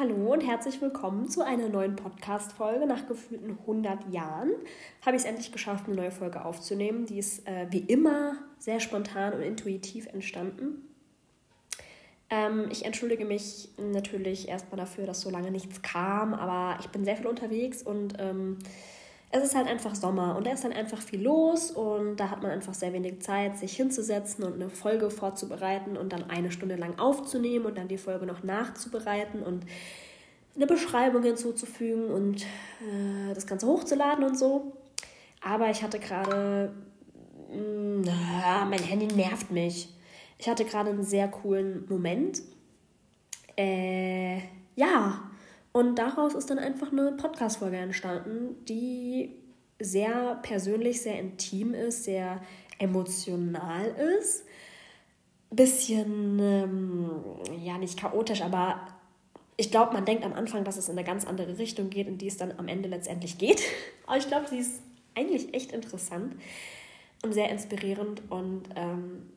Hallo und herzlich willkommen zu einer neuen Podcast-Folge. Nach gefühlten 100 Jahren habe ich es endlich geschafft, eine neue Folge aufzunehmen. Die ist äh, wie immer sehr spontan und intuitiv entstanden. Ähm, ich entschuldige mich natürlich erstmal dafür, dass so lange nichts kam, aber ich bin sehr viel unterwegs und ähm, es ist halt einfach Sommer und da ist dann einfach viel los und da hat man einfach sehr wenig Zeit, sich hinzusetzen und eine Folge vorzubereiten und dann eine Stunde lang aufzunehmen und dann die Folge noch nachzubereiten und eine Beschreibung hinzuzufügen und äh, das Ganze hochzuladen und so. Aber ich hatte gerade, mm, mein Handy nervt mich. Ich hatte gerade einen sehr coolen Moment. Äh, ja, und daraus ist dann einfach eine Podcast-Folge entstanden, die sehr persönlich, sehr intim ist, sehr emotional ist. Bisschen, ähm, ja, nicht chaotisch, aber ich glaube, man denkt am Anfang, dass es in eine ganz andere Richtung geht, in die es dann am Ende letztendlich geht. Aber ich glaube, sie ist eigentlich echt interessant und sehr inspirierend und ähm,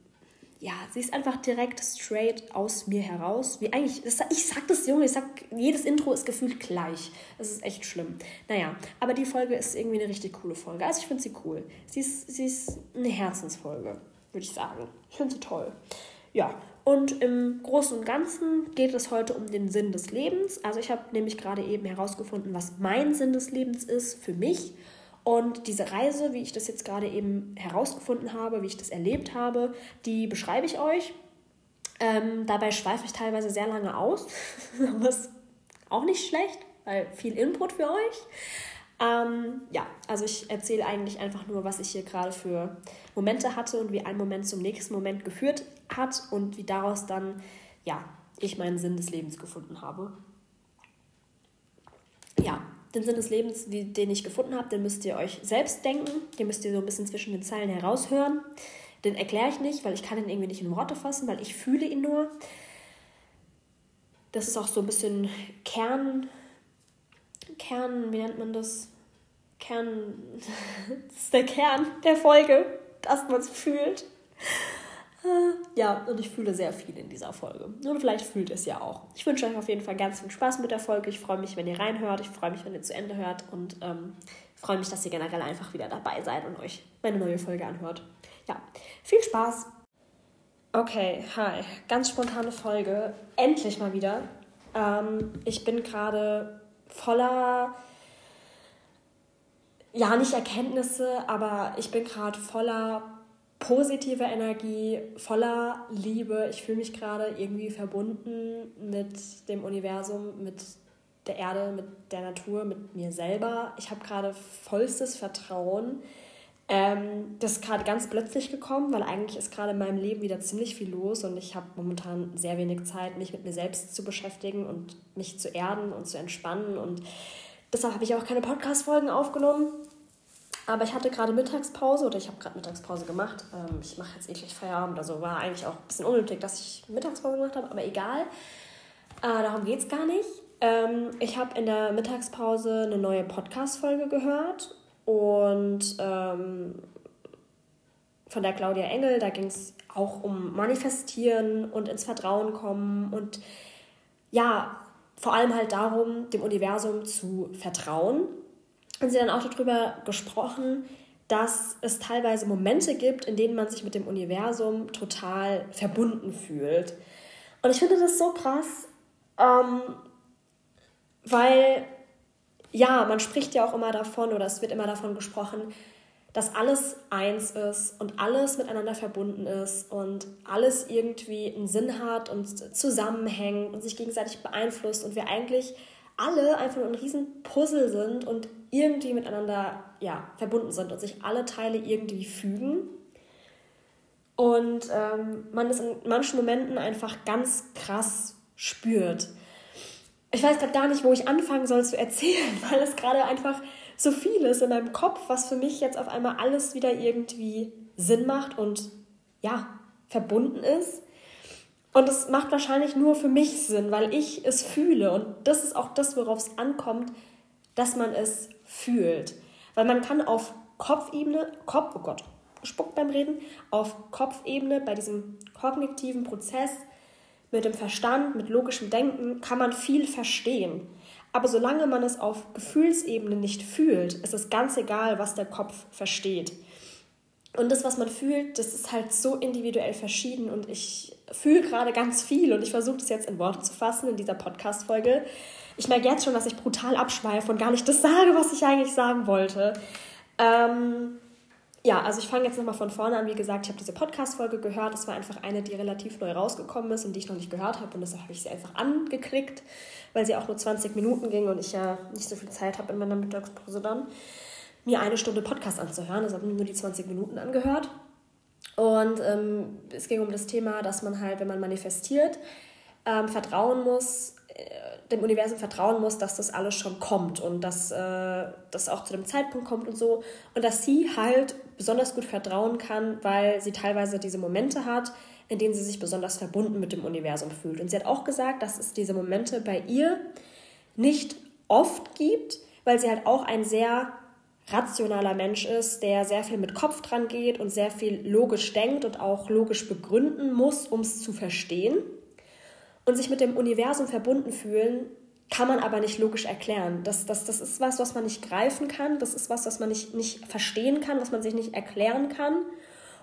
ja, sie ist einfach direkt straight aus mir heraus. Wie eigentlich, ich sag das Junge, ich sag, jedes Intro ist gefühlt gleich. Das ist echt schlimm. Naja, aber die Folge ist irgendwie eine richtig coole Folge. Also ich finde sie cool. Sie ist, sie ist eine Herzensfolge, würde ich sagen. Ich finde sie toll. Ja, und im Großen und Ganzen geht es heute um den Sinn des Lebens. Also ich habe nämlich gerade eben herausgefunden, was mein Sinn des Lebens ist für mich. Und diese Reise, wie ich das jetzt gerade eben herausgefunden habe, wie ich das erlebt habe, die beschreibe ich euch. Ähm, dabei schweife ich teilweise sehr lange aus, ist auch nicht schlecht, weil viel Input für euch. Ähm, ja, also ich erzähle eigentlich einfach nur, was ich hier gerade für Momente hatte und wie ein Moment zum nächsten Moment geführt hat und wie daraus dann, ja, ich meinen Sinn des Lebens gefunden habe. Ja, den Sinn des Lebens, den ich gefunden habe, den müsst ihr euch selbst denken. Den müsst ihr so ein bisschen zwischen den Zeilen heraushören. Den erkläre ich nicht, weil ich kann ihn irgendwie nicht in Worte fassen, weil ich fühle ihn nur. Das ist auch so ein bisschen Kern, Kern, wie nennt man das? Kern, das ist der Kern der Folge, dass man es fühlt. Äh, ja, und ich fühle sehr viel in dieser Folge. Und vielleicht fühlt es ja auch. Ich wünsche euch auf jeden Fall ganz viel Spaß mit der Folge. Ich freue mich, wenn ihr reinhört. Ich freue mich, wenn ihr zu Ende hört. Und ähm, freue mich, dass ihr generell einfach wieder dabei seid und euch meine neue Folge anhört. Ja, viel Spaß! Okay, hi. Ganz spontane Folge. Endlich mal wieder. Ähm, ich bin gerade voller, ja, nicht Erkenntnisse, aber ich bin gerade voller positive Energie, voller Liebe. Ich fühle mich gerade irgendwie verbunden mit dem Universum, mit der Erde, mit der Natur, mit mir selber. Ich habe gerade vollstes Vertrauen. Ähm, das ist gerade ganz plötzlich gekommen, weil eigentlich ist gerade in meinem Leben wieder ziemlich viel los und ich habe momentan sehr wenig Zeit, mich mit mir selbst zu beschäftigen und mich zu erden und zu entspannen. Und deshalb habe ich auch keine Podcast-Folgen aufgenommen. Aber ich hatte gerade Mittagspause oder ich habe gerade Mittagspause gemacht. Ähm, ich mache jetzt eklig Feierabend. Also war eigentlich auch ein bisschen unnötig, dass ich Mittagspause gemacht habe, aber egal. Äh, darum geht es gar nicht. Ähm, ich habe in der Mittagspause eine neue Podcast-Folge gehört und ähm, von der Claudia Engel. Da ging es auch um Manifestieren und ins Vertrauen kommen und ja, vor allem halt darum, dem Universum zu vertrauen haben sie dann auch darüber gesprochen, dass es teilweise Momente gibt, in denen man sich mit dem Universum total verbunden fühlt. Und ich finde das so krass, ähm, weil ja, man spricht ja auch immer davon oder es wird immer davon gesprochen, dass alles eins ist und alles miteinander verbunden ist und alles irgendwie einen Sinn hat und zusammenhängt und sich gegenseitig beeinflusst und wir eigentlich alle einfach nur ein riesen Puzzle sind und irgendwie miteinander ja, verbunden sind und sich alle Teile irgendwie fügen. Und ähm, man es in manchen Momenten einfach ganz krass spürt. Ich weiß gerade gar nicht, wo ich anfangen soll zu erzählen, weil es gerade einfach so viel ist in meinem Kopf, was für mich jetzt auf einmal alles wieder irgendwie Sinn macht und ja, verbunden ist. Und es macht wahrscheinlich nur für mich Sinn, weil ich es fühle. Und das ist auch das, worauf es ankommt, dass man es fühlt. Weil man kann auf Kopfebene, Kopf, oh Gott, gespuckt beim Reden, auf Kopfebene bei diesem kognitiven Prozess mit dem Verstand, mit logischem Denken kann man viel verstehen. Aber solange man es auf Gefühlsebene nicht fühlt, ist es ganz egal, was der Kopf versteht. Und das, was man fühlt, das ist halt so individuell verschieden und ich fühle gerade ganz viel und ich versuche das jetzt in Worte zu fassen in dieser Podcast-Folge. Ich merke jetzt schon, dass ich brutal abschweife und gar nicht das sage, was ich eigentlich sagen wollte. Ähm, ja, also ich fange jetzt nochmal von vorne an. Wie gesagt, ich habe diese Podcast-Folge gehört. Das war einfach eine, die relativ neu rausgekommen ist und die ich noch nicht gehört habe. Und deshalb habe ich sie einfach angeklickt, weil sie auch nur 20 Minuten ging und ich ja nicht so viel Zeit habe in meiner Mittagspause dann, mir eine Stunde Podcast anzuhören. Also habe nur die 20 Minuten angehört. Und ähm, es ging um das Thema, dass man halt, wenn man manifestiert, ähm, vertrauen muss, äh, dem Universum vertrauen muss, dass das alles schon kommt und dass äh, das auch zu dem Zeitpunkt kommt und so. Und dass sie halt besonders gut vertrauen kann, weil sie teilweise diese Momente hat, in denen sie sich besonders verbunden mit dem Universum fühlt. Und sie hat auch gesagt, dass es diese Momente bei ihr nicht oft gibt, weil sie halt auch ein sehr rationaler Mensch ist, der sehr viel mit Kopf dran geht und sehr viel logisch denkt und auch logisch begründen muss, um es zu verstehen. Und sich mit dem Universum verbunden fühlen, kann man aber nicht logisch erklären. Das, das, das ist was, was man nicht greifen kann, das ist was, was man nicht, nicht verstehen kann, was man sich nicht erklären kann.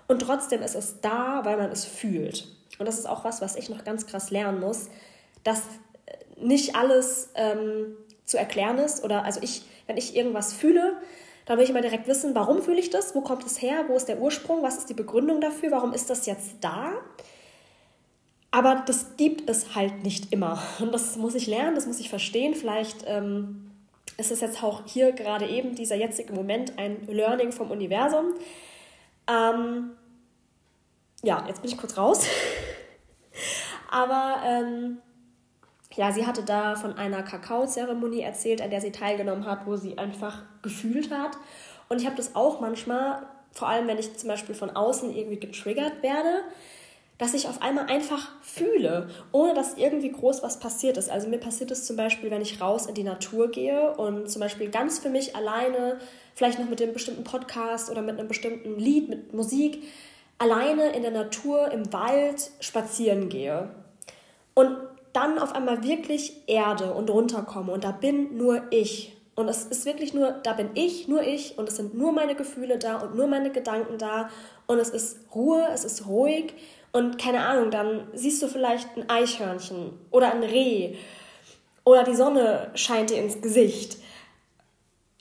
Und trotzdem ist es da, weil man es fühlt. Und das ist auch was, was ich noch ganz krass lernen muss, dass nicht alles ähm, zu erklären ist. Oder also ich, wenn ich irgendwas fühle, dann will ich immer direkt wissen, warum fühle ich das, wo kommt es her, wo ist der Ursprung, was ist die Begründung dafür, warum ist das jetzt da. Aber das gibt es halt nicht immer. Und das muss ich lernen, das muss ich verstehen. Vielleicht ähm, ist es jetzt auch hier gerade eben dieser jetzige Moment ein Learning vom Universum. Ähm, ja, jetzt bin ich kurz raus. Aber ähm, ja, sie hatte da von einer Kakaozeremonie erzählt, an der sie teilgenommen hat, wo sie einfach gefühlt hat. Und ich habe das auch manchmal, vor allem wenn ich zum Beispiel von außen irgendwie getriggert werde, dass ich auf einmal einfach fühle, ohne dass irgendwie groß was passiert ist. Also mir passiert es zum Beispiel, wenn ich raus in die Natur gehe und zum Beispiel ganz für mich alleine, vielleicht noch mit einem bestimmten Podcast oder mit einem bestimmten Lied, mit Musik, alleine in der Natur, im Wald spazieren gehe. Und dann auf einmal wirklich Erde und runterkomme. Und da bin nur ich. Und es ist wirklich nur, da bin ich, nur ich. Und es sind nur meine Gefühle da und nur meine Gedanken da. Und es ist Ruhe, es ist ruhig. Und keine Ahnung, dann siehst du vielleicht ein Eichhörnchen oder ein Reh. Oder die Sonne scheint dir ins Gesicht.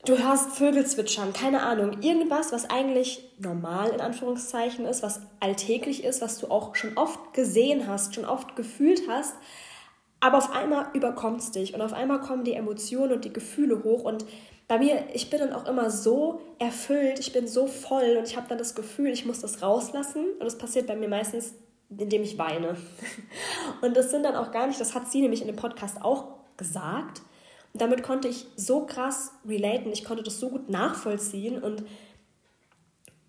Du hörst Vögel zwitschern, keine Ahnung, irgendwas, was eigentlich normal in Anführungszeichen ist, was alltäglich ist, was du auch schon oft gesehen hast, schon oft gefühlt hast, aber auf einmal überkommt es dich und auf einmal kommen die Emotionen und die Gefühle hoch und bei mir, ich bin dann auch immer so erfüllt, ich bin so voll und ich habe dann das Gefühl, ich muss das rauslassen. Und das passiert bei mir meistens, indem ich weine. Und das sind dann auch gar nicht, das hat sie nämlich in dem Podcast auch gesagt. Und damit konnte ich so krass relaten, ich konnte das so gut nachvollziehen und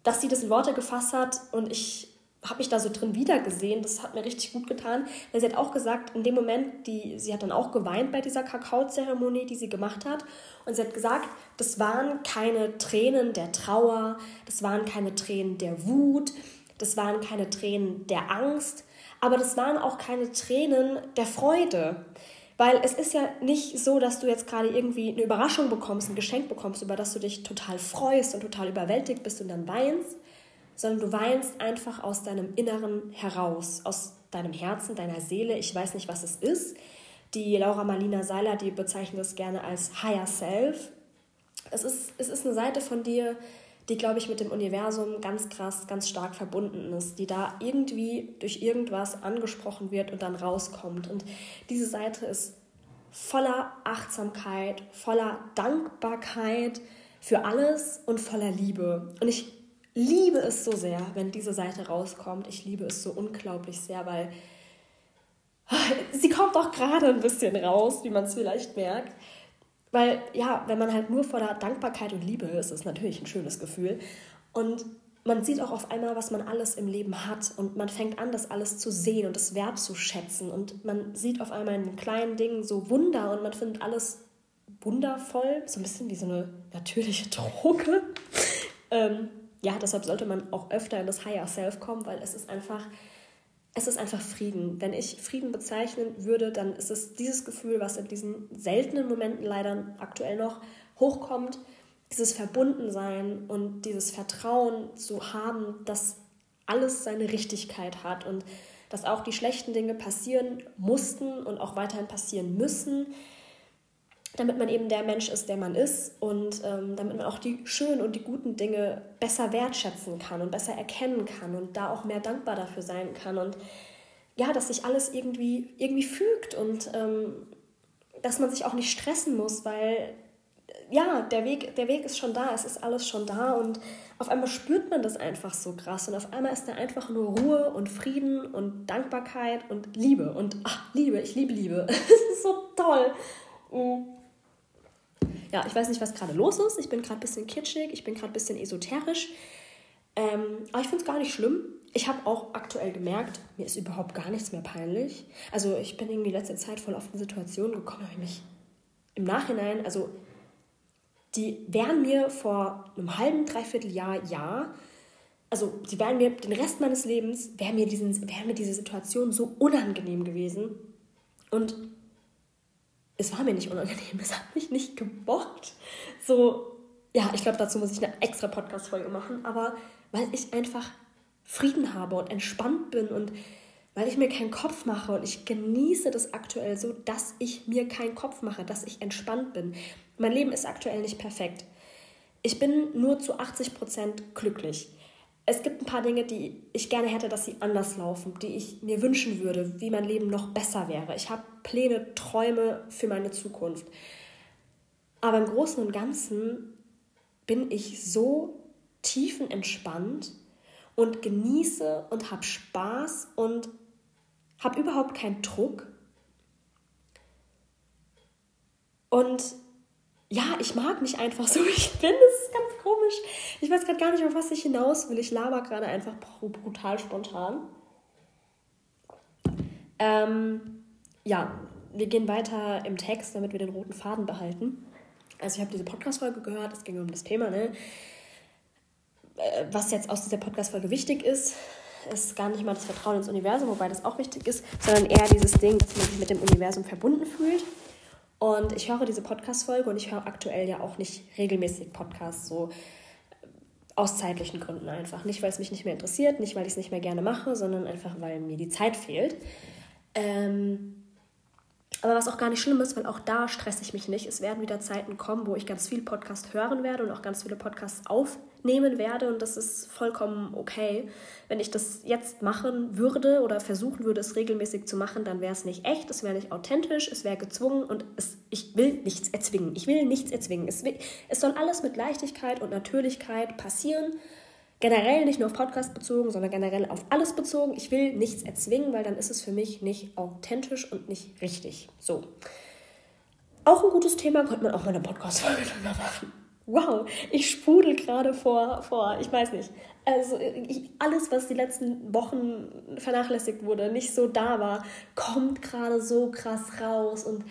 dass sie das in Worte gefasst hat und ich habe mich da so drin wiedergesehen. Das hat mir richtig gut getan. Weil sie hat auch gesagt, in dem Moment, die, sie hat dann auch geweint bei dieser Kakaozeremonie, die sie gemacht hat. Und sie hat gesagt, das waren keine Tränen der Trauer, das waren keine Tränen der Wut, das waren keine Tränen der Angst, aber das waren auch keine Tränen der Freude. Weil es ist ja nicht so, dass du jetzt gerade irgendwie eine Überraschung bekommst, ein Geschenk bekommst, über das du dich total freust und total überwältigt bist und dann weinst, sondern du weinst einfach aus deinem Inneren heraus, aus deinem Herzen, deiner Seele. Ich weiß nicht, was es ist. Die Laura Marlina Seiler, die bezeichnet das gerne als Higher Self. Es ist, es ist eine Seite von dir, die, glaube ich, mit dem Universum ganz krass, ganz stark verbunden ist, die da irgendwie durch irgendwas angesprochen wird und dann rauskommt. Und diese Seite ist voller Achtsamkeit, voller Dankbarkeit für alles und voller Liebe. Und ich liebe es so sehr, wenn diese Seite rauskommt. Ich liebe es so unglaublich sehr, weil sie kommt auch gerade ein bisschen raus, wie man es vielleicht merkt. Weil ja, wenn man halt nur voller Dankbarkeit und Liebe ist, ist natürlich ein schönes Gefühl. Und man sieht auch auf einmal, was man alles im Leben hat und man fängt an, das alles zu sehen und das wertzuschätzen und man sieht auf einmal in kleinen Dingen so Wunder und man findet alles wundervoll, so ein bisschen wie so eine natürliche Droge. ähm, ja, deshalb sollte man auch öfter in das Higher Self kommen, weil es ist einfach es ist einfach Frieden. Wenn ich Frieden bezeichnen würde, dann ist es dieses Gefühl, was in diesen seltenen Momenten leider aktuell noch hochkommt, dieses Verbundensein und dieses Vertrauen zu haben, dass alles seine Richtigkeit hat und dass auch die schlechten Dinge passieren mussten und auch weiterhin passieren müssen, damit man eben der Mensch ist, der man ist und ähm, damit man auch die schönen und die guten Dinge besser wertschätzen kann und besser erkennen kann und da auch mehr dankbar dafür sein kann und ja, dass sich alles irgendwie, irgendwie fügt und ähm, dass man sich auch nicht stressen muss, weil ja, der Weg, der Weg ist schon da, es ist alles schon da und auf einmal spürt man das einfach so krass und auf einmal ist da einfach nur Ruhe und Frieden und Dankbarkeit und Liebe und ach, Liebe, ich liebe Liebe. Es ist so toll. Ja, ich weiß nicht, was gerade los ist. Ich bin gerade ein bisschen kitschig, ich bin gerade ein bisschen esoterisch. Ähm, aber ich finde es gar nicht schlimm. Ich habe auch aktuell gemerkt, mir ist überhaupt gar nichts mehr peinlich. Also ich bin irgendwie letzte Zeit voll auf eine Situation gekommen, habe ich mich im Nachhinein, also die wären mir vor einem halben, dreiviertel Jahr, ja, also die wären mir den Rest meines Lebens, wäre mir, wär mir diese Situation so unangenehm gewesen. Und es war mir nicht unangenehm, es hat mich nicht gebockt. So, ja, ich glaube, dazu muss ich eine extra Podcast-Folge machen, aber weil ich einfach Frieden habe und entspannt bin und weil ich mir keinen Kopf mache und ich genieße das aktuell so, dass ich mir keinen Kopf mache, dass ich entspannt bin. Mein Leben ist aktuell nicht perfekt. Ich bin nur zu 80 Prozent glücklich. Es gibt ein paar Dinge, die ich gerne hätte, dass sie anders laufen, die ich mir wünschen würde, wie mein Leben noch besser wäre. Ich habe Pläne, Träume für meine Zukunft. Aber im Großen und Ganzen bin ich so tiefenentspannt und genieße und habe Spaß und habe überhaupt keinen Druck. Und ja, ich mag mich einfach so, ich bin. Das ist ganz komisch. Ich weiß gerade gar nicht, auf was ich hinaus will. Ich laber gerade einfach brutal spontan. Ähm, ja, wir gehen weiter im Text, damit wir den roten Faden behalten. Also ich habe diese Podcast-Folge gehört, es ging um das Thema, ne? Äh, was jetzt aus dieser Podcast-Folge wichtig ist, ist gar nicht mal das Vertrauen ins Universum, wobei das auch wichtig ist, sondern eher dieses Ding, dass man sich mit dem Universum verbunden fühlt. Und ich höre diese Podcast-Folge und ich höre aktuell ja auch nicht regelmäßig Podcasts, so aus zeitlichen Gründen einfach. Nicht, weil es mich nicht mehr interessiert, nicht, weil ich es nicht mehr gerne mache, sondern einfach, weil mir die Zeit fehlt. Ähm, aber was auch gar nicht schlimm ist, weil auch da stresse ich mich nicht. Es werden wieder Zeiten kommen, wo ich ganz viel Podcast hören werde und auch ganz viele Podcasts aufnehmen werde. Und das ist vollkommen okay. Wenn ich das jetzt machen würde oder versuchen würde, es regelmäßig zu machen, dann wäre es nicht echt, es wäre nicht authentisch, es wäre gezwungen und es, ich will nichts erzwingen. Ich will nichts erzwingen. Es, es soll alles mit Leichtigkeit und Natürlichkeit passieren generell nicht nur auf Podcast bezogen, sondern generell auf alles bezogen. Ich will nichts erzwingen, weil dann ist es für mich nicht authentisch und nicht richtig. So. Auch ein gutes Thema, könnte man auch mal eine Podcast-Folge drüber machen. Wow, ich sprudel gerade vor, vor, ich weiß nicht. Also ich, alles, was die letzten Wochen vernachlässigt wurde, nicht so da war, kommt gerade so krass raus und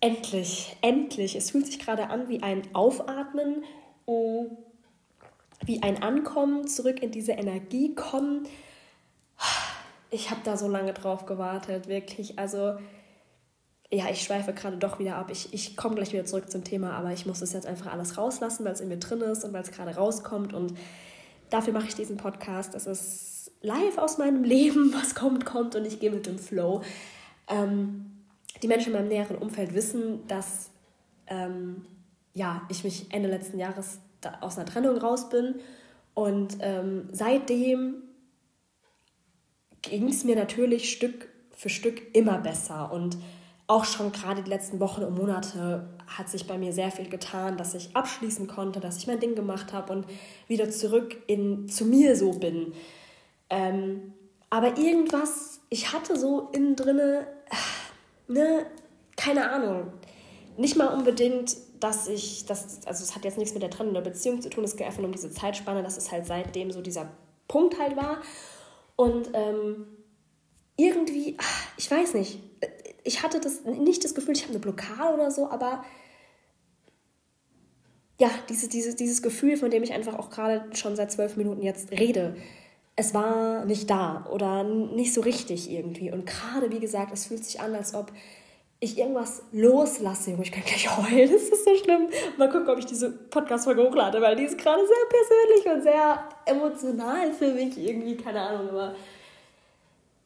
endlich, endlich. Es fühlt sich gerade an wie ein Aufatmen. Oh wie ein Ankommen, zurück in diese Energie kommen. Ich habe da so lange drauf gewartet, wirklich. Also, ja, ich schweife gerade doch wieder ab. Ich, ich komme gleich wieder zurück zum Thema, aber ich muss es jetzt einfach alles rauslassen, weil es in mir drin ist und weil es gerade rauskommt. Und dafür mache ich diesen Podcast. Es ist live aus meinem Leben, was kommt, kommt und ich gehe mit dem Flow. Ähm, die Menschen in meinem näheren Umfeld wissen, dass ähm, ja, ich mich Ende letzten Jahres aus einer Trennung raus bin. Und ähm, seitdem ging es mir natürlich Stück für Stück immer besser. Und auch schon gerade die letzten Wochen und Monate hat sich bei mir sehr viel getan, dass ich abschließen konnte, dass ich mein Ding gemacht habe und wieder zurück in, zu mir so bin. Ähm, aber irgendwas, ich hatte so innen drinne, äh, ne, keine Ahnung, nicht mal unbedingt dass ich, das, also es hat jetzt nichts mit der Trennung der Beziehung zu tun, es geht einfach nur um diese Zeitspanne, dass es halt seitdem so dieser Punkt halt war. Und ähm, irgendwie, ich weiß nicht, ich hatte das nicht das Gefühl, ich habe eine Blockade oder so, aber ja, diese, diese, dieses Gefühl, von dem ich einfach auch gerade schon seit zwölf Minuten jetzt rede, es war nicht da oder nicht so richtig irgendwie. Und gerade, wie gesagt, es fühlt sich an, als ob ich irgendwas loslasse, ich kann gleich heulen, das ist so schlimm. Mal gucken, ob ich diese Podcast-Folge hochlade, weil die ist gerade sehr persönlich und sehr emotional für mich irgendwie, keine Ahnung, aber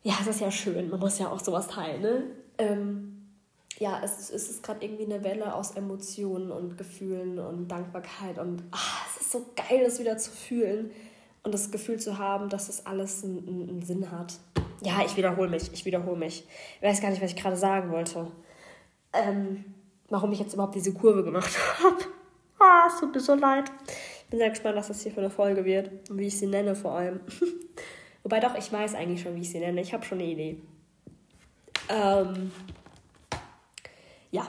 ja, es ist ja schön, man muss ja auch sowas teilen, ne? Ähm, ja, es ist, es ist gerade irgendwie eine Welle aus Emotionen und Gefühlen und Dankbarkeit und ach, es ist so geil, das wieder zu fühlen und das Gefühl zu haben, dass das alles einen, einen Sinn hat. Ja, ich wiederhole mich, ich wiederhole mich. Ich weiß gar nicht, was ich gerade sagen wollte. Ähm, warum ich jetzt überhaupt diese Kurve gemacht habe. Ah, es tut mir so leid. Ich bin sehr gespannt, was das hier für eine Folge wird und wie ich sie nenne vor allem. Wobei doch, ich weiß eigentlich schon, wie ich sie nenne. Ich habe schon eine Idee. Ähm, ja,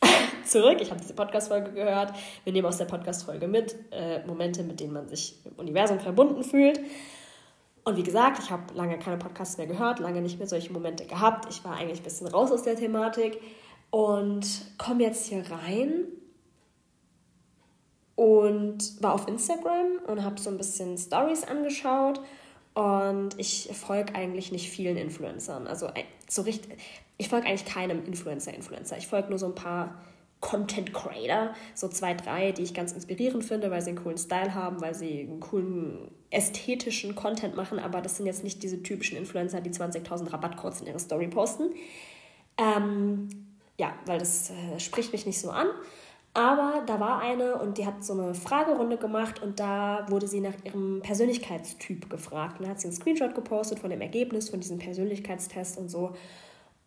zurück. Ich habe diese Podcast-Folge gehört. Wir nehmen aus der Podcast-Folge mit äh, Momente, mit denen man sich im Universum verbunden fühlt. Und wie gesagt, ich habe lange keine Podcasts mehr gehört, lange nicht mehr solche Momente gehabt. Ich war eigentlich ein bisschen raus aus der Thematik und komme jetzt hier rein und war auf Instagram und habe so ein bisschen Stories angeschaut und ich folge eigentlich nicht vielen Influencern. Also so richtig, ich folge eigentlich keinem Influencer-Influencer. Ich folge nur so ein paar Content Creator, so zwei, drei, die ich ganz inspirierend finde, weil sie einen coolen Style haben, weil sie einen coolen ästhetischen Content machen, aber das sind jetzt nicht diese typischen Influencer, die 20.000 Rabattcodes in ihre Story posten. Ähm, ja, weil das äh, spricht mich nicht so an. Aber da war eine und die hat so eine Fragerunde gemacht und da wurde sie nach ihrem Persönlichkeitstyp gefragt. Und dann hat sie einen Screenshot gepostet von dem Ergebnis von diesem Persönlichkeitstest und so.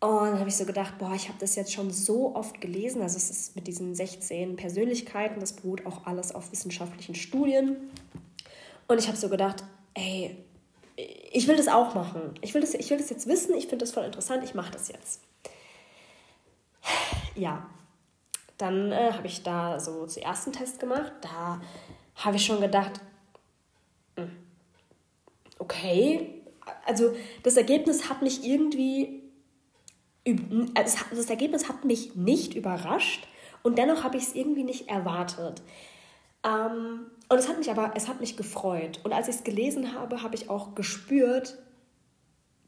Und dann habe ich so gedacht, boah, ich habe das jetzt schon so oft gelesen. Also es ist mit diesen 16 Persönlichkeiten, das beruht auch alles auf wissenschaftlichen Studien. Und ich habe so gedacht, ey, ich will das auch machen. Ich will das, ich will das jetzt wissen, ich finde das voll interessant, ich mache das jetzt. Ja, dann äh, habe ich da so den ersten Test gemacht. Da habe ich schon gedacht, hm, okay, also das Ergebnis hat mich irgendwie, also das Ergebnis hat mich nicht überrascht und dennoch habe ich es irgendwie nicht erwartet. Ähm, und es hat mich aber, es hat mich gefreut. Und als ich es gelesen habe, habe ich auch gespürt,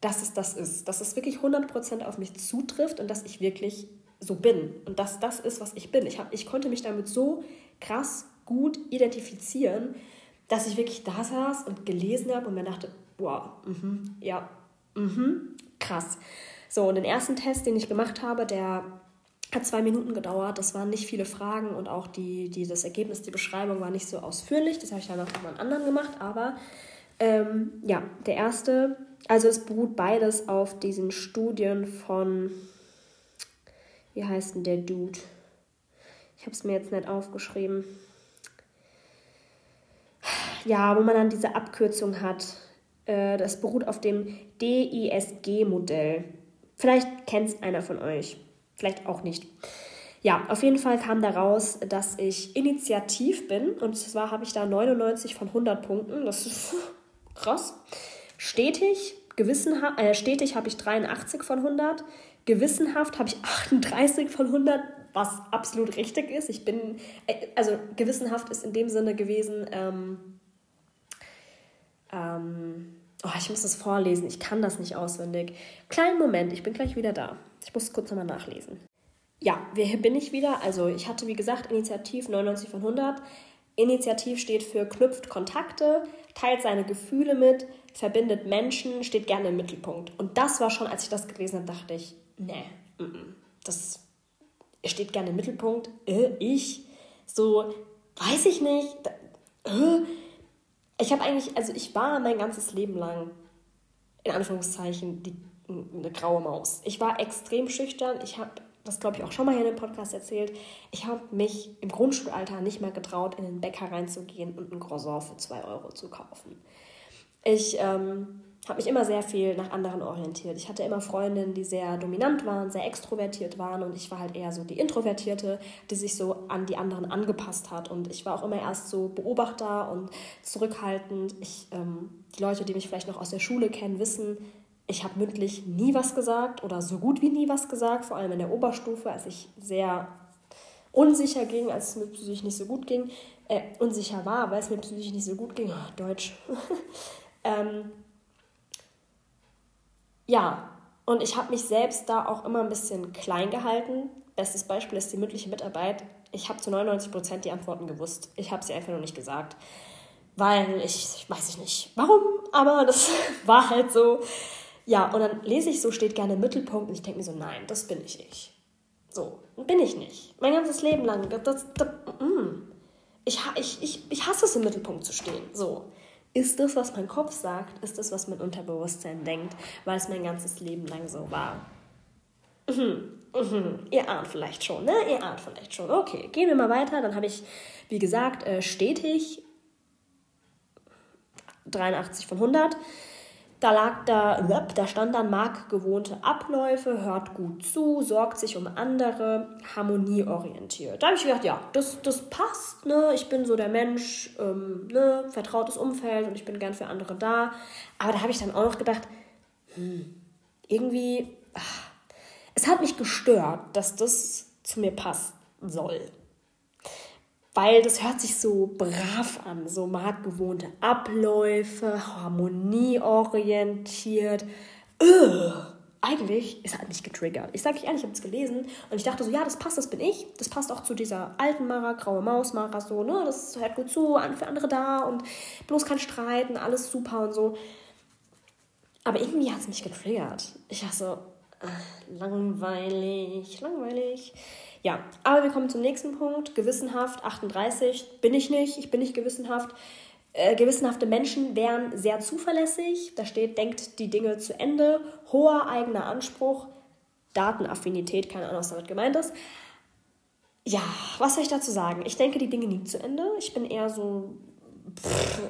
dass es das ist, dass es wirklich 100% auf mich zutrifft und dass ich wirklich so bin und dass das ist, was ich bin. Ich, hab, ich konnte mich damit so krass gut identifizieren, dass ich wirklich da saß und gelesen habe und mir dachte, wow, mh, ja, mh, krass. So, und den ersten Test, den ich gemacht habe, der hat zwei Minuten gedauert. Das waren nicht viele Fragen und auch die, die, das Ergebnis, die Beschreibung war nicht so ausführlich. Das habe ich dann noch von einem anderen gemacht. Aber ähm, ja, der erste, also es beruht beides auf diesen Studien von wie heißt denn der Dude? Ich habe es mir jetzt nicht aufgeschrieben. Ja, wo man dann diese Abkürzung hat. Äh, das beruht auf dem DISG-Modell. Vielleicht kennt es einer von euch. Vielleicht auch nicht. Ja, auf jeden Fall kam daraus, dass ich initiativ bin. Und zwar habe ich da 99 von 100 Punkten. Das ist krass. Stetig, äh, stetig habe ich 83 von 100. Gewissenhaft habe ich 38 von 100, was absolut richtig ist. Ich bin, äh, also gewissenhaft ist in dem Sinne gewesen, ähm, ähm, oh, ich muss das vorlesen, ich kann das nicht auswendig. Kleinen Moment, ich bin gleich wieder da. Ich muss kurz nochmal nachlesen. Ja, hier bin ich wieder. Also ich hatte, wie gesagt, Initiativ 99 von 100. Initiativ steht für knüpft Kontakte, teilt seine Gefühle mit, verbindet Menschen, steht gerne im Mittelpunkt. Und das war schon, als ich das gelesen habe, dachte ich, nee, das steht gerne im Mittelpunkt. Äh, ich, so, weiß ich nicht. Äh. Ich habe eigentlich, also ich war mein ganzes Leben lang, in Anführungszeichen, die, eine graue Maus. Ich war extrem schüchtern. Ich habe, das glaube ich auch schon mal hier in dem Podcast erzählt, ich habe mich im Grundschulalter nicht mal getraut, in den Bäcker reinzugehen und ein Croissant für 2 Euro zu kaufen. Ich ähm, habe mich immer sehr viel nach anderen orientiert. Ich hatte immer Freundinnen, die sehr dominant waren, sehr extrovertiert waren und ich war halt eher so die Introvertierte, die sich so an die anderen angepasst hat. Und ich war auch immer erst so Beobachter und zurückhaltend. Ich, ähm, die Leute, die mich vielleicht noch aus der Schule kennen, wissen, ich habe mündlich nie was gesagt oder so gut wie nie was gesagt, vor allem in der Oberstufe, als ich sehr unsicher ging, als es mir psychisch nicht so gut ging, äh, unsicher war, weil es mir psychisch nicht so gut ging, oh, Deutsch. ähm, ja, und ich habe mich selbst da auch immer ein bisschen klein gehalten. Bestes Beispiel ist die mündliche Mitarbeit. Ich habe zu 99 Prozent die Antworten gewusst. Ich habe sie einfach nur nicht gesagt. Weil ich, weiß ich nicht warum, aber das war halt so. Ja, und dann lese ich so, steht gerne im Mittelpunkt und ich denke mir so, nein, das bin ich nicht. So, bin ich nicht. Mein ganzes Leben lang. Das, das, das, mm. ich, ich, ich, ich hasse es, im Mittelpunkt zu stehen. So. Ist das, was mein Kopf sagt? Ist das, was mein Unterbewusstsein denkt? Weil es mein ganzes Leben lang so war. Mhm. Mhm. Ihr ahnt vielleicht schon, ne? Ihr ahnt vielleicht schon. Okay, gehen wir mal weiter. Dann habe ich, wie gesagt, äh, stetig 83 von 100 da lag da, da stand dann marktgewohnte Abläufe, hört gut zu, sorgt sich um andere, harmonieorientiert. Da habe ich gedacht, ja, das, das passt, ne? Ich bin so der Mensch, ähm, ne? Vertrautes Umfeld und ich bin gern für andere da. Aber da habe ich dann auch noch gedacht, hm, irgendwie, ach, es hat mich gestört, dass das zu mir passen soll weil das hört sich so brav an, so marktgewohnte Abläufe, harmonieorientiert. Ugh. Eigentlich, es hat mich getriggert. Ich sage euch ehrlich, ich habe es gelesen und ich dachte so, ja, das passt, das bin ich. Das passt auch zu dieser alten Mara, graue Maus Mara, so, ne, das hört gut zu, für andere da und bloß kein Streiten, alles super und so. Aber irgendwie hat es mich getriggert. Ich dachte so, langweilig, langweilig. Ja, aber wir kommen zum nächsten Punkt. Gewissenhaft, 38, bin ich nicht, ich bin nicht gewissenhaft. Äh, gewissenhafte Menschen wären sehr zuverlässig. Da steht, denkt die Dinge zu Ende, hoher eigener Anspruch, Datenaffinität, keine Ahnung, was damit gemeint ist. Ja, was soll ich dazu sagen? Ich denke die Dinge nie zu Ende. Ich bin eher so,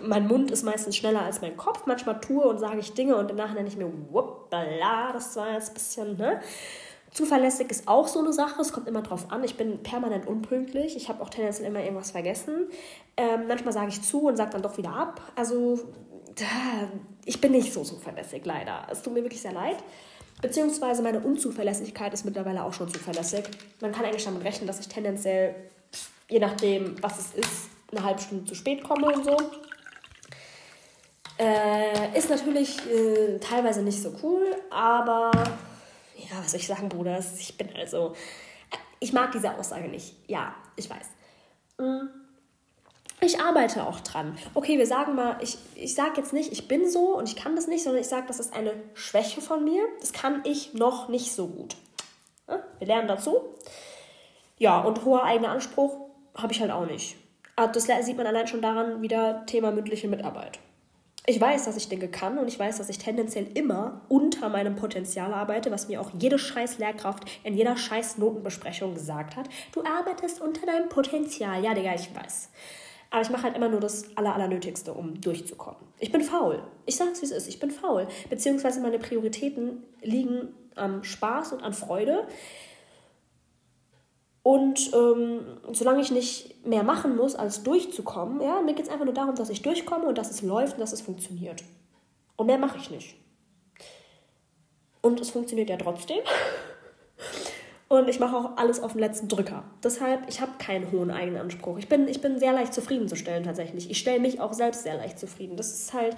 mein Mund ist meistens schneller als mein Kopf. Manchmal tue und sage ich Dinge und im Nachhinein ich mir, wuppala, das war jetzt ein bisschen, ne? Zuverlässig ist auch so eine Sache, es kommt immer drauf an. Ich bin permanent unpünktlich, ich habe auch tendenziell immer irgendwas vergessen. Ähm, manchmal sage ich zu und sage dann doch wieder ab. Also, ich bin nicht so zuverlässig, leider. Es tut mir wirklich sehr leid. Beziehungsweise meine Unzuverlässigkeit ist mittlerweile auch schon zuverlässig. Man kann eigentlich damit rechnen, dass ich tendenziell, je nachdem, was es ist, eine halbe Stunde zu spät komme und so. Äh, ist natürlich äh, teilweise nicht so cool, aber ja, was soll ich sagen, Bruder? Ich bin also. Ich mag diese Aussage nicht. Ja, ich weiß. Mm. Ich arbeite auch dran. Okay, wir sagen mal, ich, ich sage jetzt nicht, ich bin so und ich kann das nicht, sondern ich sage, das ist eine Schwäche von mir. Das kann ich noch nicht so gut. Wir lernen dazu. Ja, und hoher eigener Anspruch habe ich halt auch nicht. Aber das sieht man allein schon daran, wieder Thema mündliche Mitarbeit ich weiß, dass ich Dinge kann und ich weiß, dass ich tendenziell immer unter meinem Potenzial arbeite, was mir auch jede scheiß Lehrkraft in jeder scheiß Notenbesprechung gesagt hat. Du arbeitest unter deinem Potenzial. Ja, Digga, ich weiß. Aber ich mache halt immer nur das Aller, Allernötigste, um durchzukommen. Ich bin faul. Ich sag's, wie es ist. Ich bin faul. Beziehungsweise meine Prioritäten liegen am Spaß und an Freude. Und ähm, solange ich nicht mehr machen muss, als durchzukommen, ja, mir geht es einfach nur darum, dass ich durchkomme und dass es läuft und dass es funktioniert. Und mehr mache ich nicht. Und es funktioniert ja trotzdem. Und ich mache auch alles auf den letzten Drücker. Deshalb, ich habe keinen hohen eigenen Anspruch. Ich bin, ich bin sehr leicht zufriedenzustellen tatsächlich. Ich stelle mich auch selbst sehr leicht zufrieden. Das ist halt,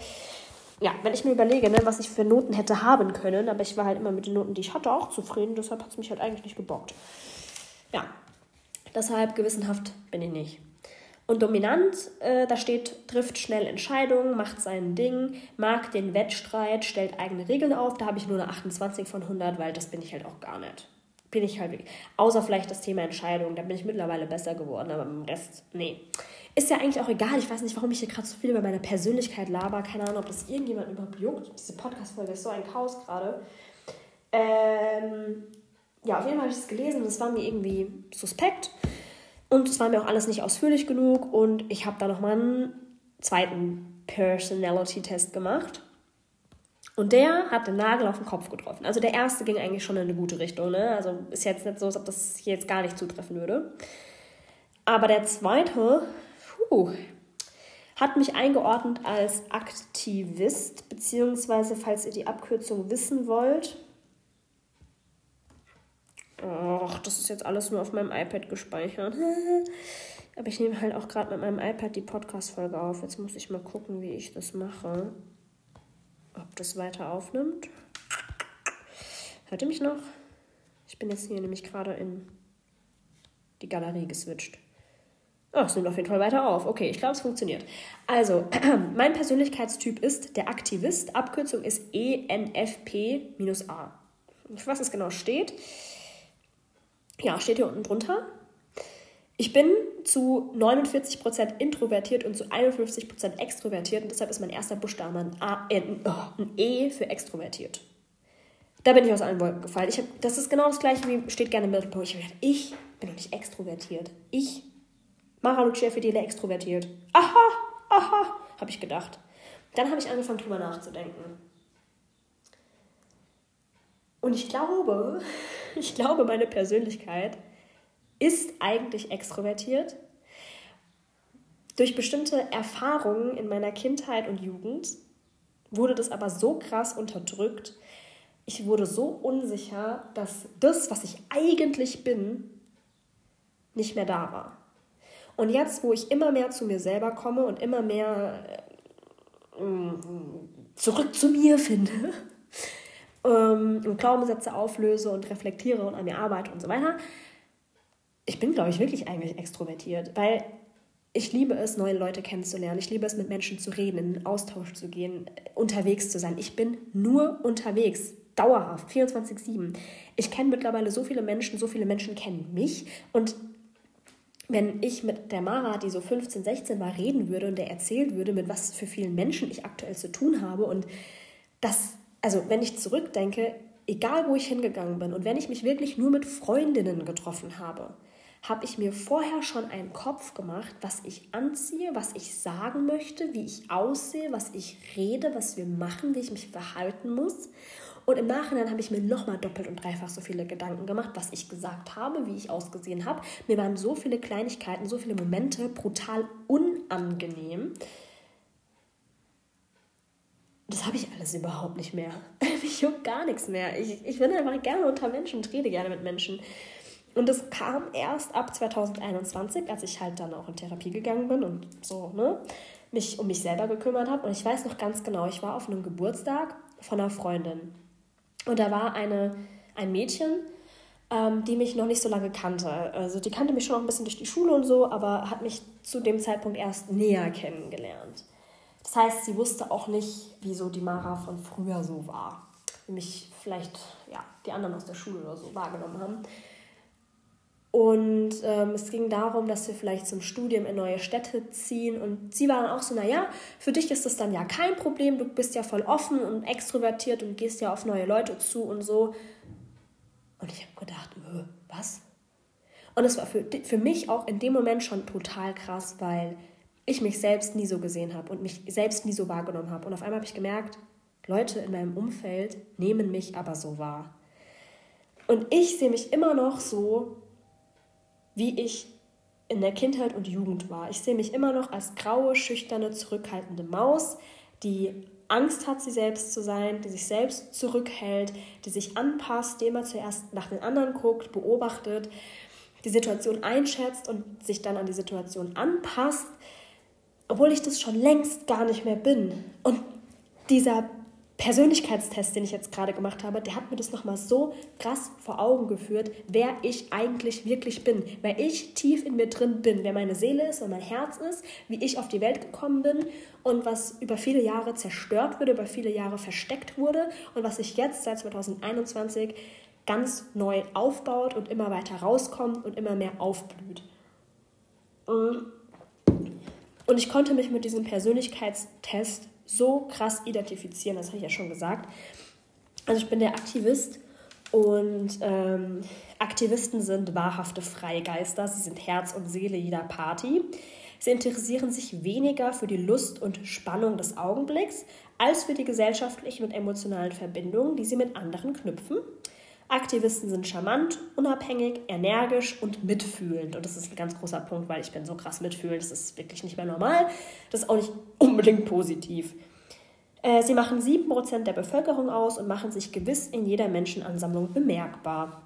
ja, wenn ich mir überlege, ne, was ich für Noten hätte haben können, aber ich war halt immer mit den Noten, die ich hatte, auch zufrieden. Deshalb hat es mich halt eigentlich nicht gebockt. Ja, deshalb gewissenhaft bin ich nicht. Und dominant, äh, da steht, trifft schnell Entscheidungen, macht sein Ding, mag den Wettstreit, stellt eigene Regeln auf. Da habe ich nur eine 28 von 100, weil das bin ich halt auch gar nicht. Bin ich halt. Außer vielleicht das Thema Entscheidungen, da bin ich mittlerweile besser geworden, aber im Rest, nee. Ist ja eigentlich auch egal. Ich weiß nicht, warum ich hier gerade so viel über meine Persönlichkeit laber. Keine Ahnung, ob das irgendjemand überhaupt juckt. Diese Podcast-Folge ist so ein Chaos gerade. Ähm, ja, auf jeden Fall habe ich es gelesen und es war mir irgendwie suspekt. Und es war mir auch alles nicht ausführlich genug. Und ich habe da nochmal einen zweiten Personality-Test gemacht. Und der hat den Nagel auf den Kopf getroffen. Also der erste ging eigentlich schon in eine gute Richtung. Ne? Also ist jetzt nicht so, als ob das hier jetzt gar nicht zutreffen würde. Aber der zweite, puh, hat mich eingeordnet als Aktivist, beziehungsweise, falls ihr die Abkürzung wissen wollt, Ach, das ist jetzt alles nur auf meinem iPad gespeichert. Aber ich nehme halt auch gerade mit meinem iPad die Podcast-Folge auf. Jetzt muss ich mal gucken, wie ich das mache. Ob das weiter aufnimmt. Hört ihr mich noch? Ich bin jetzt hier nämlich gerade in die Galerie geswitcht. Oh, es nimmt auf jeden Fall weiter auf. Okay, ich glaube, es funktioniert. Also, mein Persönlichkeitstyp ist der Aktivist. Abkürzung ist ENFP-A. Was es genau steht? Ja, steht hier unten drunter. Ich bin zu 49% introvertiert und zu 51% extrovertiert und deshalb ist mein erster Buchstabe ein, A, äh, ein E für extrovertiert. Da bin ich aus allen Wolken gefallen. Ich hab, das ist genau das gleiche wie steht gerne im Mittelpunkt. Ich, gedacht, ich bin doch nicht extrovertiert. Ich, Mara Lucia Fedele, extrovertiert. Aha, aha, habe ich gedacht. Dann habe ich angefangen, drüber nachzudenken. Und ich glaube, ich glaube, meine Persönlichkeit ist eigentlich extrovertiert. Durch bestimmte Erfahrungen in meiner Kindheit und Jugend wurde das aber so krass unterdrückt. Ich wurde so unsicher, dass das, was ich eigentlich bin, nicht mehr da war. Und jetzt, wo ich immer mehr zu mir selber komme und immer mehr äh, zurück zu mir finde ähm, und Glaubenssätze auflöse und reflektiere und an mir arbeite und so weiter, ich bin, glaube ich, wirklich eigentlich extrovertiert, weil ich liebe es, neue Leute kennenzulernen. Ich liebe es, mit Menschen zu reden, in den Austausch zu gehen, unterwegs zu sein. Ich bin nur unterwegs, dauerhaft, 24-7. Ich kenne mittlerweile so viele Menschen, so viele Menschen kennen mich. Und wenn ich mit der Mara, die so 15, 16 war, reden würde und der erzählt würde, mit was für vielen Menschen ich aktuell zu tun habe und das, also wenn ich zurückdenke, egal wo ich hingegangen bin und wenn ich mich wirklich nur mit Freundinnen getroffen habe, habe ich mir vorher schon einen Kopf gemacht, was ich anziehe, was ich sagen möchte, wie ich aussehe, was ich rede, was wir machen, wie ich mich verhalten muss. Und im Nachhinein habe ich mir nochmal doppelt und dreifach so viele Gedanken gemacht, was ich gesagt habe, wie ich ausgesehen habe. Mir waren so viele Kleinigkeiten, so viele Momente brutal unangenehm. Das habe ich alles überhaupt nicht mehr. Mich juckt gar nichts mehr. Ich, ich bin einfach gerne unter Menschen und rede gerne mit Menschen. Und es kam erst ab 2021, als ich halt dann auch in Therapie gegangen bin und so, ne, mich um mich selber gekümmert habe. Und ich weiß noch ganz genau, ich war auf einem Geburtstag von einer Freundin. Und da war eine, ein Mädchen, ähm, die mich noch nicht so lange kannte. Also die kannte mich schon noch ein bisschen durch die Schule und so, aber hat mich zu dem Zeitpunkt erst näher kennengelernt. Das heißt, sie wusste auch nicht, wieso die Mara von früher so war. Wie mich vielleicht ja, die anderen aus der Schule oder so wahrgenommen haben. Und ähm, es ging darum, dass wir vielleicht zum Studium in neue Städte ziehen. Und sie waren auch so, naja, für dich ist das dann ja kein Problem. Du bist ja voll offen und extrovertiert und gehst ja auf neue Leute zu und so. Und ich habe gedacht, äh, was? Und es war für, für mich auch in dem Moment schon total krass, weil ich mich selbst nie so gesehen habe und mich selbst nie so wahrgenommen habe. Und auf einmal habe ich gemerkt, Leute in meinem Umfeld nehmen mich aber so wahr. Und ich sehe mich immer noch so, wie ich in der Kindheit und Jugend war. Ich sehe mich immer noch als graue, schüchterne, zurückhaltende Maus, die Angst hat, sie selbst zu sein, die sich selbst zurückhält, die sich anpasst, die immer zuerst nach den anderen guckt, beobachtet, die Situation einschätzt und sich dann an die Situation anpasst, obwohl ich das schon längst gar nicht mehr bin. Und dieser Persönlichkeitstest, den ich jetzt gerade gemacht habe, der hat mir das nochmal so krass vor Augen geführt, wer ich eigentlich wirklich bin. Weil ich tief in mir drin bin, wer meine Seele ist und mein Herz ist, wie ich auf die Welt gekommen bin und was über viele Jahre zerstört wurde, über viele Jahre versteckt wurde und was sich jetzt seit 2021 ganz neu aufbaut und immer weiter rauskommt und immer mehr aufblüht. Und ich konnte mich mit diesem Persönlichkeitstest so krass identifizieren, das habe ich ja schon gesagt. Also ich bin der Aktivist und ähm, Aktivisten sind wahrhafte Freigeister, sie sind Herz und Seele jeder Party. Sie interessieren sich weniger für die Lust und Spannung des Augenblicks als für die gesellschaftlichen und emotionalen Verbindungen, die sie mit anderen knüpfen. Aktivisten sind charmant, unabhängig, energisch und mitfühlend. Und das ist ein ganz großer Punkt, weil ich bin so krass mitfühlend. Das ist wirklich nicht mehr normal. Das ist auch nicht unbedingt positiv. Äh, sie machen 7% der Bevölkerung aus und machen sich gewiss in jeder Menschenansammlung bemerkbar.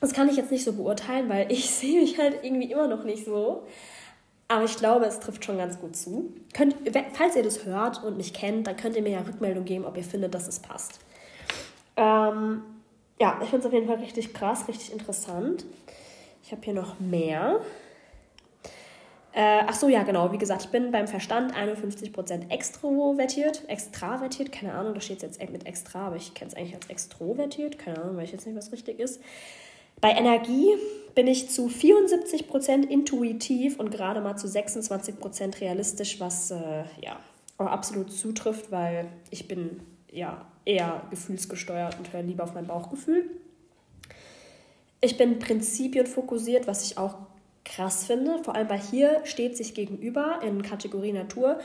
Das kann ich jetzt nicht so beurteilen, weil ich sehe mich halt irgendwie immer noch nicht so. Aber ich glaube, es trifft schon ganz gut zu. Könnt, falls ihr das hört und mich kennt, dann könnt ihr mir ja Rückmeldung geben, ob ihr findet, dass es passt. Ähm, ja, ich finde es auf jeden Fall richtig krass, richtig interessant. Ich habe hier noch mehr. Äh, ach so, ja, genau. Wie gesagt, ich bin beim Verstand 51% extrovertiert, extravertiert, keine Ahnung, da steht es jetzt mit extra, aber ich kenne es eigentlich als extrovertiert, keine Ahnung, weil ich jetzt nicht, was richtig ist. Bei Energie bin ich zu 74% intuitiv und gerade mal zu 26% realistisch, was äh, ja auch absolut zutrifft, weil ich bin ja eher gefühlsgesteuert und höre lieber auf mein Bauchgefühl. Ich bin prinzipienfokussiert, was ich auch krass finde, vor allem weil hier steht sich gegenüber in Kategorie Natur.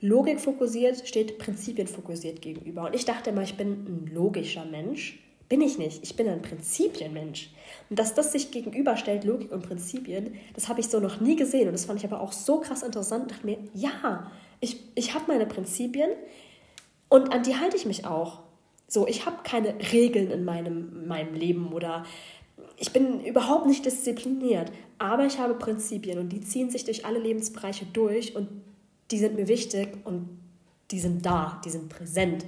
Logik fokussiert steht Prinzipien fokussiert gegenüber. Und ich dachte immer, ich bin ein logischer Mensch. Bin ich nicht. Ich bin ein Prinzipienmensch. Und dass das sich gegenüberstellt, Logik und Prinzipien, das habe ich so noch nie gesehen. Und das fand ich aber auch so krass interessant. Ich dachte mir, ja, ich, ich habe meine Prinzipien und an die halte ich mich auch. So, ich habe keine Regeln in meinem, meinem Leben oder ich bin überhaupt nicht diszipliniert, aber ich habe Prinzipien und die ziehen sich durch alle Lebensbereiche durch und die sind mir wichtig und die sind da, die sind präsent.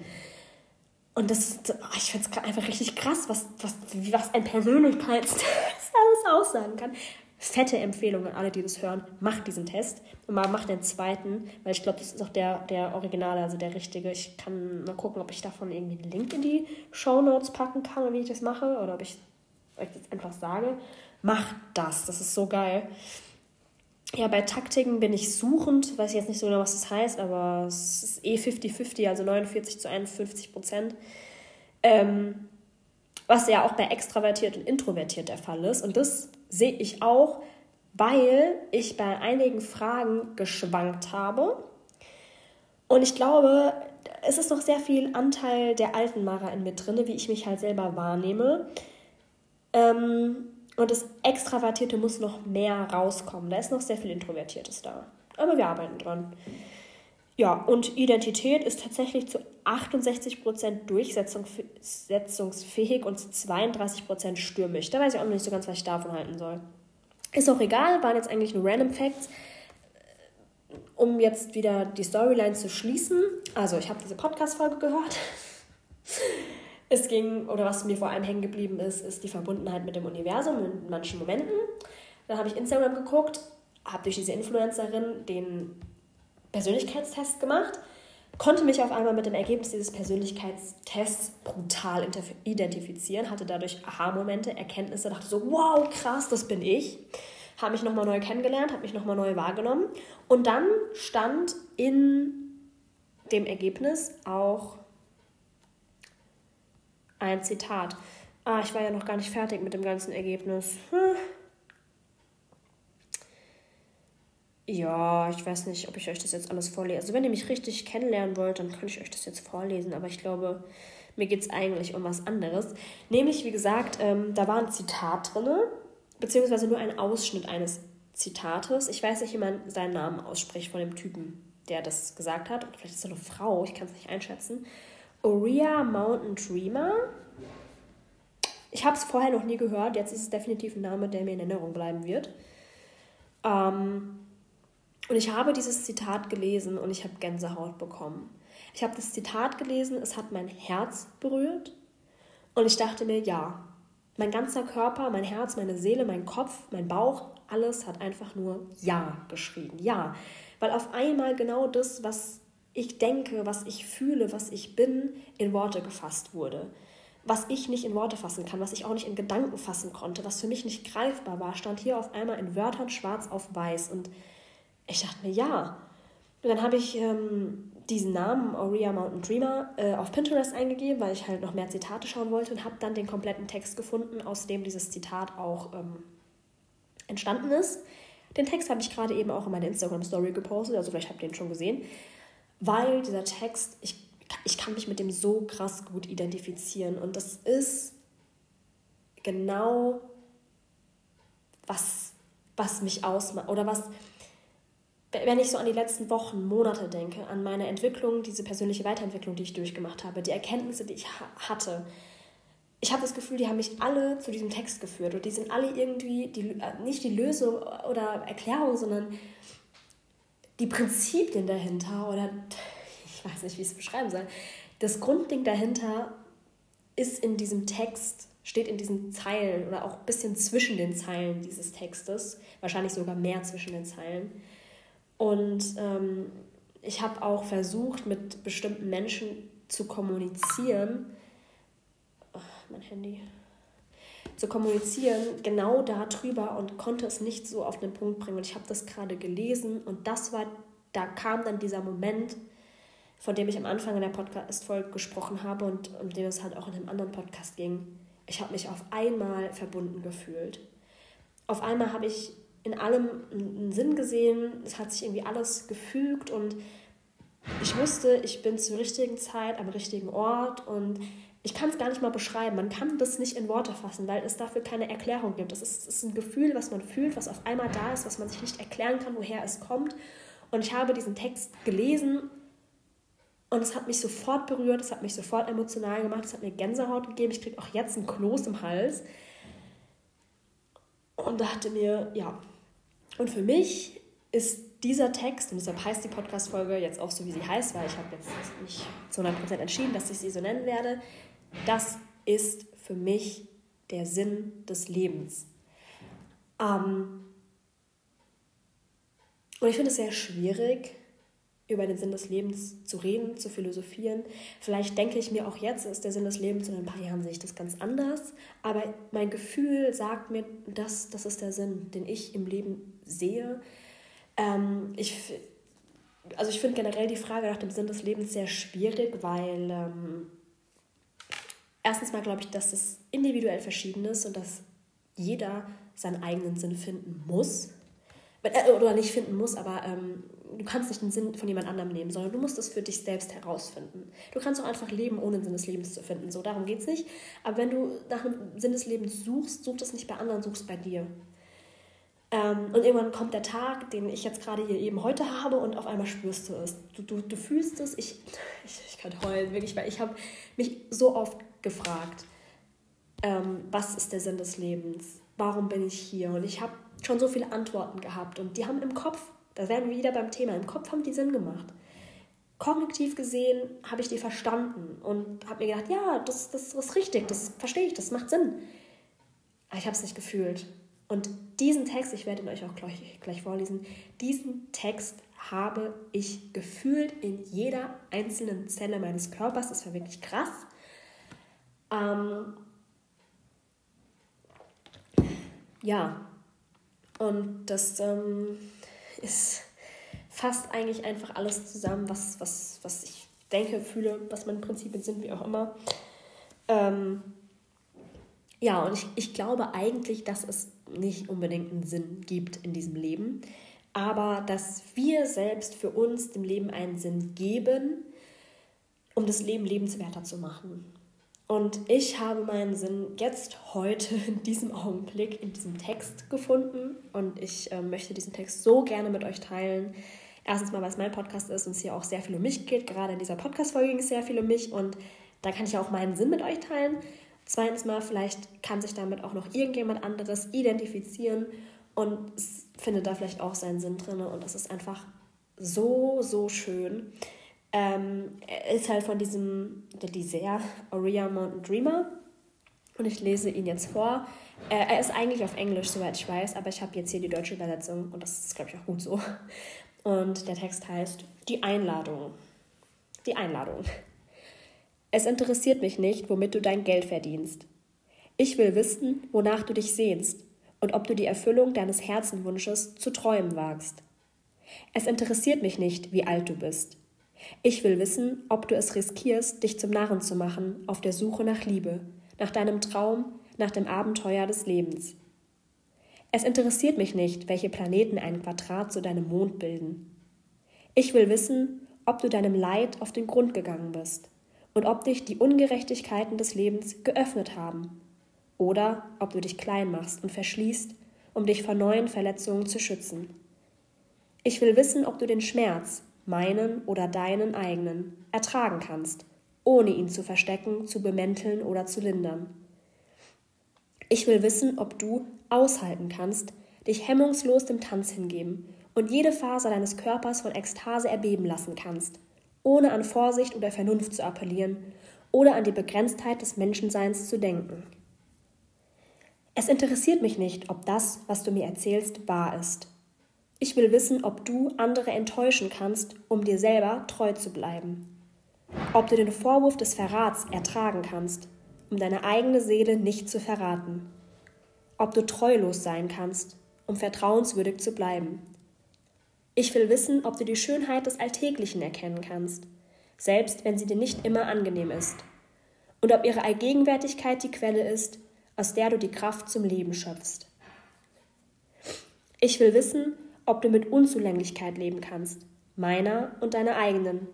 Und das, ich finde es einfach richtig krass, was, was, was ein Persönlichkeitstest alles aussagen kann. Fette Empfehlung an alle, die das hören. Macht diesen Test und mal macht den zweiten, weil ich glaube, das ist auch der, der Originale, also der richtige. Ich kann mal gucken, ob ich davon irgendwie einen Link in die Show Notes packen kann, wie ich das mache, oder ob ich euch jetzt einfach sage, macht das. Das ist so geil. Ja, bei Taktiken bin ich suchend, weiß ich jetzt nicht so genau, was das heißt, aber es ist eh 50-50, also 49 zu 51 Prozent. Ähm, was ja auch bei extravertiert und introvertiert der Fall ist. Und das sehe ich auch, weil ich bei einigen Fragen geschwankt habe. Und ich glaube, es ist noch sehr viel Anteil der alten Mara in mir drin, wie ich mich halt selber wahrnehme. Ähm, und das Extravertierte muss noch mehr rauskommen. Da ist noch sehr viel Introvertiertes da. Aber wir arbeiten dran. Ja, und Identität ist tatsächlich zu 68% durchsetzungsfähig und zu 32% stürmisch. Da weiß ich auch noch nicht so ganz, was ich davon halten soll. Ist auch egal, waren jetzt eigentlich nur Random Facts. Um jetzt wieder die Storyline zu schließen. Also, ich habe diese Podcast-Folge gehört. Es ging, oder was mir vor allem hängen geblieben ist, ist die Verbundenheit mit dem Universum in manchen Momenten. Dann habe ich Instagram geguckt, habe durch diese Influencerin den Persönlichkeitstest gemacht, konnte mich auf einmal mit dem Ergebnis dieses Persönlichkeitstests brutal identifizieren, hatte dadurch Aha-Momente, Erkenntnisse, dachte so, wow, krass, das bin ich. Habe mich nochmal neu kennengelernt, habe mich nochmal neu wahrgenommen. Und dann stand in dem Ergebnis auch ein Zitat. Ah, ich war ja noch gar nicht fertig mit dem ganzen Ergebnis. Hm. Ja, ich weiß nicht, ob ich euch das jetzt alles vorlese. Also wenn ihr mich richtig kennenlernen wollt, dann kann ich euch das jetzt vorlesen. Aber ich glaube, mir geht es eigentlich um was anderes. Nämlich, wie gesagt, ähm, da war ein Zitat drin, beziehungsweise nur ein Ausschnitt eines Zitates. Ich weiß nicht, wie man seinen Namen ausspricht von dem Typen, der das gesagt hat. Oder vielleicht ist es eine Frau, ich kann es nicht einschätzen. Oria Mountain Dreamer. Ich habe es vorher noch nie gehört. Jetzt ist es definitiv ein Name, der mir in Erinnerung bleiben wird. Ähm, und ich habe dieses Zitat gelesen und ich habe Gänsehaut bekommen. Ich habe das Zitat gelesen, es hat mein Herz berührt und ich dachte mir, ja, mein ganzer Körper, mein Herz, meine Seele, mein Kopf, mein Bauch, alles hat einfach nur Ja geschrieben. Ja, weil auf einmal genau das, was ich denke, was ich fühle, was ich bin, in Worte gefasst wurde. Was ich nicht in Worte fassen kann, was ich auch nicht in Gedanken fassen konnte, was für mich nicht greifbar war, stand hier auf einmal in Wörtern schwarz auf weiß und ich dachte mir, ja. Und dann habe ich ähm, diesen Namen, Aurea Mountain Dreamer, äh, auf Pinterest eingegeben, weil ich halt noch mehr Zitate schauen wollte und habe dann den kompletten Text gefunden, aus dem dieses Zitat auch ähm, entstanden ist. Den Text habe ich gerade eben auch in meine Instagram-Story gepostet, also vielleicht habt ihr ihn schon gesehen, weil dieser Text, ich, ich kann mich mit dem so krass gut identifizieren und das ist genau was, was mich ausmacht oder was, wenn ich so an die letzten Wochen, Monate denke, an meine Entwicklung, diese persönliche Weiterentwicklung, die ich durchgemacht habe, die Erkenntnisse, die ich hatte, ich habe das Gefühl, die haben mich alle zu diesem Text geführt und die sind alle irgendwie die, äh, nicht die Lösung oder Erklärung, sondern die Prinzipien dahinter oder ich weiß nicht, wie ich es beschreiben soll. Das Grundding dahinter ist in diesem Text steht in diesen Zeilen oder auch ein bisschen zwischen den Zeilen dieses Textes, wahrscheinlich sogar mehr zwischen den Zeilen. Und ähm, ich habe auch versucht, mit bestimmten Menschen zu kommunizieren. Oh, mein Handy. Zu kommunizieren, genau darüber und konnte es nicht so auf den Punkt bringen. Und ich habe das gerade gelesen und das war, da kam dann dieser Moment, von dem ich am Anfang in der Podcast-Folge gesprochen habe und um den es halt auch in einem anderen Podcast ging. Ich habe mich auf einmal verbunden gefühlt. Auf einmal habe ich in allem einen Sinn gesehen, es hat sich irgendwie alles gefügt und ich wusste, ich bin zur richtigen Zeit am richtigen Ort und ich kann es gar nicht mal beschreiben. Man kann das nicht in Worte fassen, weil es dafür keine Erklärung gibt. Es ist, ist ein Gefühl, was man fühlt, was auf einmal da ist, was man sich nicht erklären kann, woher es kommt. Und ich habe diesen Text gelesen und es hat mich sofort berührt, es hat mich sofort emotional gemacht, es hat mir Gänsehaut gegeben. Ich kriege auch jetzt ein Kloß im Hals. Und dachte mir, ja. Und für mich ist dieser Text, und deshalb heißt die Podcast-Folge jetzt auch so, wie sie heißt, weil ich habe jetzt nicht zu 100% entschieden, dass ich sie so nennen werde, das ist für mich der Sinn des Lebens. Ähm, und ich finde es sehr schwierig, über den Sinn des Lebens zu reden, zu philosophieren. Vielleicht denke ich mir auch jetzt, ist der Sinn des Lebens, in ein paar Jahren sehe ich das ganz anders. Aber mein Gefühl sagt mir, dass das ist der Sinn, den ich im Leben sehe. Ähm, ich, also ich finde generell die Frage nach dem Sinn des Lebens sehr schwierig, weil ähm, erstens mal glaube ich, dass es individuell verschieden ist und dass jeder seinen eigenen Sinn finden muss. Äh, oder nicht finden muss, aber ähm, du kannst nicht den Sinn von jemand anderem nehmen, sondern du musst es für dich selbst herausfinden. Du kannst auch einfach leben, ohne den Sinn des Lebens zu finden. So, darum geht es nicht. Aber wenn du nach einem Sinn des Lebens suchst, such es nicht bei anderen, such es bei dir. Ähm, und irgendwann kommt der Tag, den ich jetzt gerade hier eben heute habe und auf einmal spürst du es. Du, du, du fühlst es. Ich, ich, ich kann heulen, wirklich, weil ich habe mich so oft gefragt, ähm, was ist der Sinn des Lebens? Warum bin ich hier? Und ich habe schon so viele Antworten gehabt und die haben im Kopf da werden wir wieder beim Thema. Im Kopf haben die Sinn gemacht. Kognitiv gesehen habe ich die verstanden und habe mir gedacht, ja, das, das ist richtig, das verstehe ich, das macht Sinn. Aber ich habe es nicht gefühlt. Und diesen Text, ich werde ihn euch auch gleich, gleich vorlesen, diesen Text habe ich gefühlt in jeder einzelnen Zelle meines Körpers. Das war wirklich krass. Ähm, ja, und das ähm, ist fast eigentlich einfach alles zusammen, was, was, was ich denke, fühle, was meine Prinzipien sind, wie auch immer. Ähm, ja, und ich, ich glaube eigentlich, dass es nicht unbedingt einen Sinn gibt in diesem Leben, aber dass wir selbst für uns dem Leben einen Sinn geben, um das Leben lebenswerter zu machen. Und ich habe meinen Sinn jetzt heute in diesem Augenblick in diesem Text gefunden und ich äh, möchte diesen Text so gerne mit euch teilen. Erstens mal, weil es mein Podcast ist und es hier auch sehr viel um mich geht. Gerade in dieser Podcast-Folge ging es sehr viel um mich und da kann ich auch meinen Sinn mit euch teilen. Zweitens mal, vielleicht kann sich damit auch noch irgendjemand anderes identifizieren und findet da vielleicht auch seinen Sinn drin und das ist einfach so, so schön. Ähm, ist halt von diesem Dessert Aurea Mountain Dreamer und ich lese ihn jetzt vor. Äh, er ist eigentlich auf Englisch, soweit ich weiß, aber ich habe jetzt hier die deutsche Übersetzung und das ist, glaube ich, auch gut so. Und der Text heißt Die Einladung. Die Einladung. Es interessiert mich nicht, womit du dein Geld verdienst. Ich will wissen, wonach du dich sehnst und ob du die Erfüllung deines Herzenwunsches zu träumen wagst. Es interessiert mich nicht, wie alt du bist. Ich will wissen, ob du es riskierst, dich zum Narren zu machen auf der Suche nach Liebe, nach deinem Traum, nach dem Abenteuer des Lebens. Es interessiert mich nicht, welche Planeten ein Quadrat zu deinem Mond bilden. Ich will wissen, ob du deinem Leid auf den Grund gegangen bist und ob dich die Ungerechtigkeiten des Lebens geöffnet haben oder ob du dich klein machst und verschließt, um dich vor neuen Verletzungen zu schützen. Ich will wissen, ob du den Schmerz, meinen oder deinen eigenen, ertragen kannst, ohne ihn zu verstecken, zu bemänteln oder zu lindern. Ich will wissen, ob du aushalten kannst, dich hemmungslos dem Tanz hingeben und jede Faser deines Körpers von Ekstase erbeben lassen kannst, ohne an Vorsicht oder Vernunft zu appellieren oder an die Begrenztheit des Menschenseins zu denken. Es interessiert mich nicht, ob das, was du mir erzählst, wahr ist. Ich will wissen, ob du andere enttäuschen kannst, um dir selber treu zu bleiben. Ob du den Vorwurf des Verrats ertragen kannst, um deine eigene Seele nicht zu verraten. Ob du treulos sein kannst, um vertrauenswürdig zu bleiben. Ich will wissen, ob du die Schönheit des Alltäglichen erkennen kannst, selbst wenn sie dir nicht immer angenehm ist. Und ob ihre Allgegenwärtigkeit die Quelle ist, aus der du die Kraft zum Leben schöpfst. Ich will wissen, ob du mit Unzulänglichkeit leben kannst, meiner und deiner eigenen,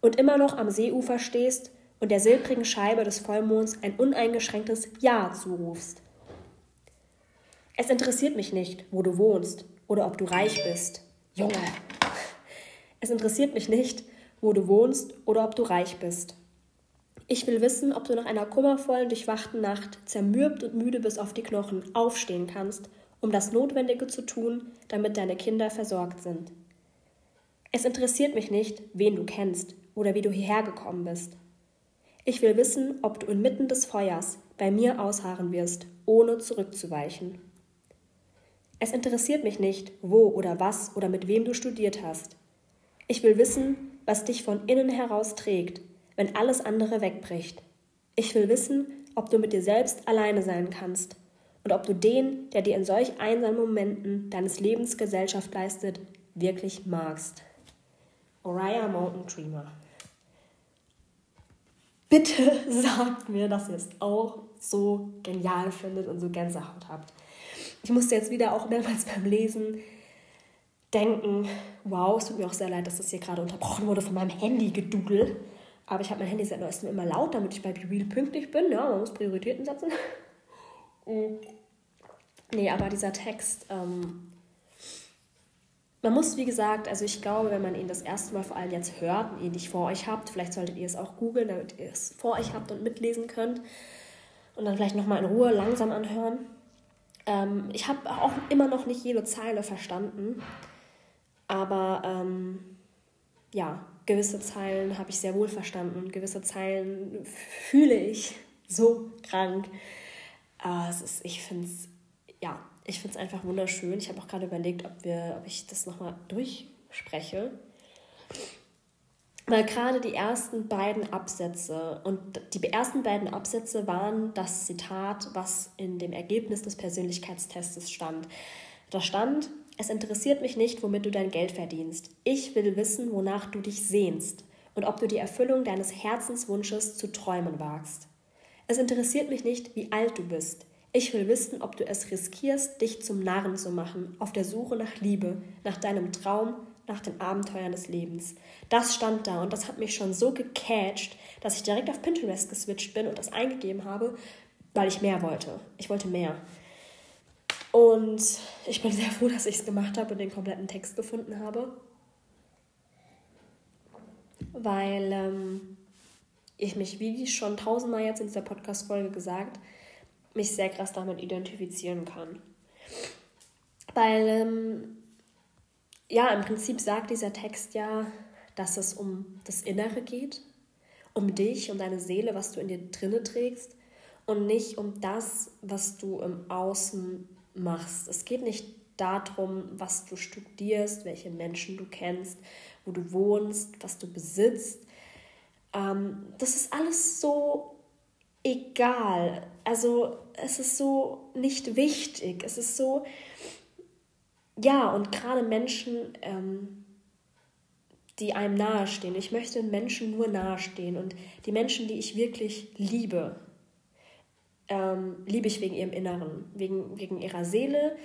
und immer noch am Seeufer stehst und der silbrigen Scheibe des Vollmonds ein uneingeschränktes Ja zurufst. Es interessiert mich nicht, wo du wohnst oder ob du reich bist. Junge. Es interessiert mich nicht, wo du wohnst oder ob du reich bist. Ich will wissen, ob du nach einer kummervollen, durchwachten Nacht, zermürbt und müde bis auf die Knochen, aufstehen kannst, um das Notwendige zu tun, damit deine Kinder versorgt sind. Es interessiert mich nicht, wen du kennst oder wie du hierher gekommen bist. Ich will wissen, ob du inmitten des Feuers bei mir ausharren wirst, ohne zurückzuweichen. Es interessiert mich nicht, wo oder was oder mit wem du studiert hast. Ich will wissen, was dich von innen heraus trägt, wenn alles andere wegbricht. Ich will wissen, ob du mit dir selbst alleine sein kannst und ob du den, der dir in solch einsamen Momenten deines Lebens Gesellschaft leistet, wirklich magst. Oriah Mountain Dreamer. Bitte sagt mir, dass ihr es auch so genial findet und so Gänsehaut habt. Ich musste jetzt wieder auch mehrmals beim Lesen denken, wow, es tut mir auch sehr leid, dass das hier gerade unterbrochen wurde von meinem Handy-Gedudel. Aber ich habe mein Handy seit neuestem immer laut, damit ich bei BeReal pünktlich bin. Ja, man muss Prioritäten setzen. Mm. nee, aber dieser Text, ähm, man muss, wie gesagt, also ich glaube, wenn man ihn das erste Mal vor allem jetzt hört und ihn nicht vor euch habt, vielleicht solltet ihr es auch googeln, damit ihr es vor euch habt und mitlesen könnt und dann vielleicht nochmal in Ruhe langsam anhören. Ähm, ich habe auch immer noch nicht jede Zeile verstanden, aber ähm, ja, gewisse Zeilen habe ich sehr wohl verstanden. Gewisse Zeilen fühle ich so krank. Aber es ist, ich finde es, ja, einfach wunderschön. Ich habe auch gerade überlegt, ob, wir, ob ich das nochmal durchspreche. Weil gerade die ersten beiden Absätze und die ersten beiden Absätze waren das Zitat, was in dem Ergebnis des Persönlichkeitstests stand. Da stand, es interessiert mich nicht, womit du dein Geld verdienst. Ich will wissen, wonach du dich sehnst und ob du die Erfüllung deines Herzenswunsches zu träumen wagst. Es interessiert mich nicht, wie alt du bist. Ich will wissen, ob du es riskierst, dich zum Narren zu machen, auf der Suche nach Liebe, nach deinem Traum, nach den Abenteuern des Lebens. Das stand da und das hat mich schon so gecatcht, dass ich direkt auf Pinterest geswitcht bin und das eingegeben habe, weil ich mehr wollte. Ich wollte mehr. Und ich bin sehr froh, dass ich es gemacht habe und den kompletten Text gefunden habe. Weil ähm, ich mich, wie schon tausendmal jetzt in dieser Podcast-Folge gesagt, mich sehr krass damit identifizieren kann. Weil, ähm, ja, im Prinzip sagt dieser Text ja, dass es um das Innere geht, um dich, um deine Seele, was du in dir drinne trägst und nicht um das, was du im Außen machst. Es geht nicht darum, was du studierst, welche Menschen du kennst, wo du wohnst, was du besitzt. Ähm, das ist alles so egal. Also es ist so nicht wichtig. Es ist so, ja, und gerade Menschen, ähm, die einem nahestehen. Ich möchte Menschen nur nahestehen. Und die Menschen, die ich wirklich liebe, ähm, liebe ich wegen ihrem Inneren, wegen, wegen ihrer Seele,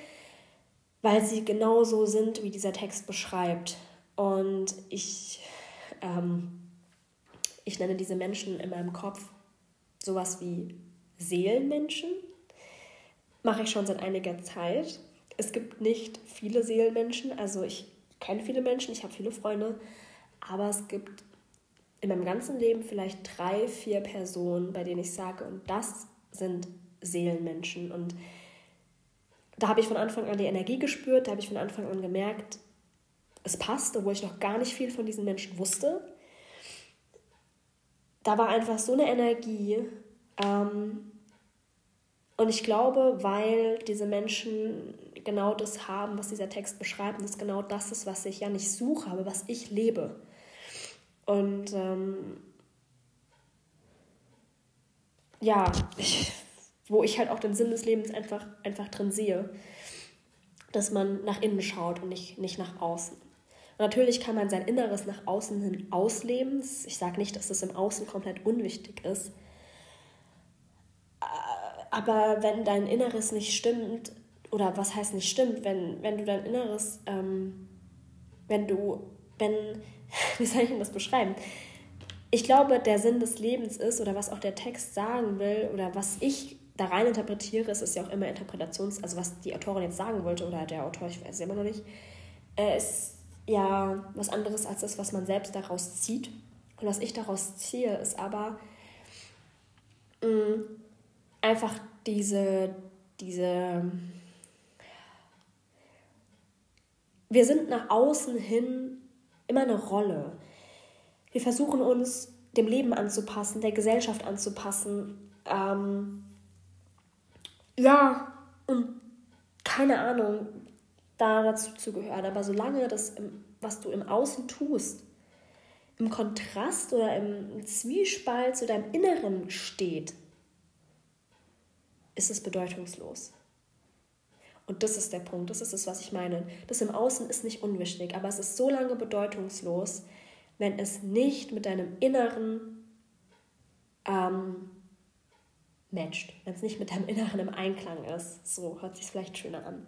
weil sie genauso sind, wie dieser Text beschreibt. Und ich, ähm, ich nenne diese Menschen in meinem Kopf sowas wie Seelenmenschen. Mache ich schon seit einiger Zeit. Es gibt nicht viele Seelenmenschen, also ich kenne viele Menschen, ich habe viele Freunde, aber es gibt in meinem ganzen Leben vielleicht drei, vier Personen, bei denen ich sage, und das sind Seelenmenschen. Und da habe ich von Anfang an die Energie gespürt, da habe ich von Anfang an gemerkt, es passt, obwohl ich noch gar nicht viel von diesen Menschen wusste. Da war einfach so eine Energie. Ähm, Und ich glaube, weil diese Menschen genau das haben, was dieser Text beschreibt, und das genau das ist, was ich ja nicht suche, aber was ich lebe. Und ähm, ja, ich, wo ich halt auch den Sinn des Lebens einfach, einfach drin sehe, dass man nach innen schaut und nicht, nicht nach außen. Und natürlich kann man sein Inneres nach außen hin ausleben. Ich sage nicht, dass das im Außen komplett unwichtig ist. Aber wenn dein Inneres nicht stimmt, oder was heißt nicht stimmt, wenn, wenn du dein Inneres, ähm, wenn du, wenn, wie soll ich denn das beschreiben? Ich glaube, der Sinn des Lebens ist, oder was auch der Text sagen will, oder was ich da rein interpretiere, es ist ja auch immer Interpretations-, also was die Autorin jetzt sagen wollte, oder der Autor, ich weiß es immer noch nicht, äh, ist ja was anderes als das, was man selbst daraus zieht. Und was ich daraus ziehe, ist aber mh, mm, einfach diese, diese, wir sind nach außen hin immer eine Rolle. Wir versuchen uns dem Leben anzupassen, der Gesellschaft anzupassen. Ähm, ja, und keine Ahnung, da dazu zu gehören. Aber solange das, was du im Außen tust, im Kontrast oder im Zwiespalt zu deinem Inneren steht, ist es bedeutungslos. Und das ist der Punkt, das ist es, was ich meine. Das im Außen ist nicht unwichtig, aber es ist so lange bedeutungslos, wenn es nicht mit deinem Inneren ähm, matcht, wenn es nicht mit deinem Inneren im Einklang ist. So hört sich vielleicht schöner an.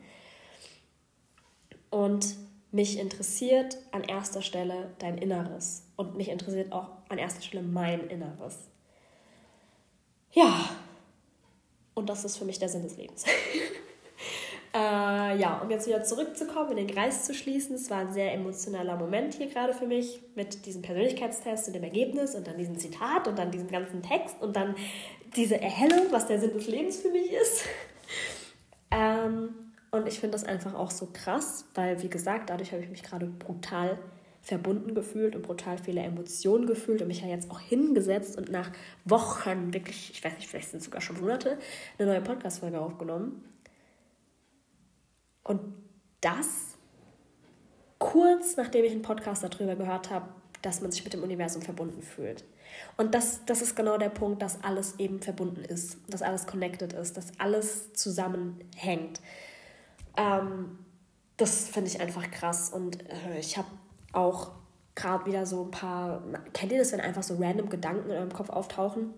Und mich interessiert an erster Stelle dein Inneres und mich interessiert auch an erster Stelle mein Inneres. Ja, und das ist für mich der Sinn des Lebens. äh, ja, um jetzt wieder zurückzukommen, in den Kreis zu schließen, es war ein sehr emotionaler Moment hier gerade für mich mit diesem Persönlichkeitstest und dem Ergebnis und dann diesem Zitat und dann diesem ganzen Text und dann diese Erhellung, was der Sinn des Lebens für mich ist. ähm, und ich finde das einfach auch so krass, weil, wie gesagt, dadurch habe ich mich gerade brutal verbunden gefühlt und brutal viele Emotionen gefühlt und mich ja jetzt auch hingesetzt und nach Wochen, wirklich, ich weiß nicht, vielleicht sind es sogar schon Monate, eine neue Podcast-Folge aufgenommen. Und das kurz nachdem ich einen Podcast darüber gehört habe, dass man sich mit dem Universum verbunden fühlt. Und das, das ist genau der Punkt, dass alles eben verbunden ist, dass alles connected ist, dass alles zusammenhängt. Ähm, das finde ich einfach krass. Und äh, ich habe auch gerade wieder so ein paar. Kennt ihr das, wenn einfach so random Gedanken in eurem Kopf auftauchen?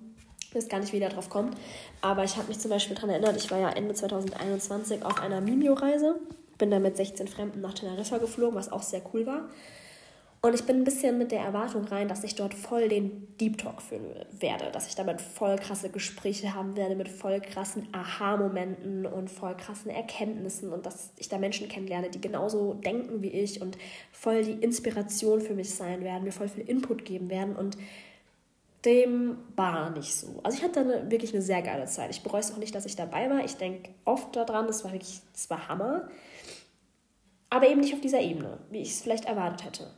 Weiß gar nicht, wie der drauf kommt. Aber ich habe mich zum Beispiel daran erinnert, ich war ja Ende 2021 auf einer Mimio-Reise. Bin da mit 16 Fremden nach Teneriffa geflogen, was auch sehr cool war. Und ich bin ein bisschen mit der Erwartung rein, dass ich dort voll den Deep Talk führen werde, dass ich damit voll krasse Gespräche haben werde mit voll krassen Aha-Momenten und voll krassen Erkenntnissen und dass ich da Menschen kennenlerne, die genauso denken wie ich und voll die Inspiration für mich sein werden, mir voll viel Input geben werden und dem war nicht so. Also ich hatte eine, wirklich eine sehr geile Zeit. Ich bereue es auch nicht, dass ich dabei war. Ich denke oft daran, das war wirklich, das war Hammer. Aber eben nicht auf dieser Ebene, wie ich es vielleicht erwartet hätte.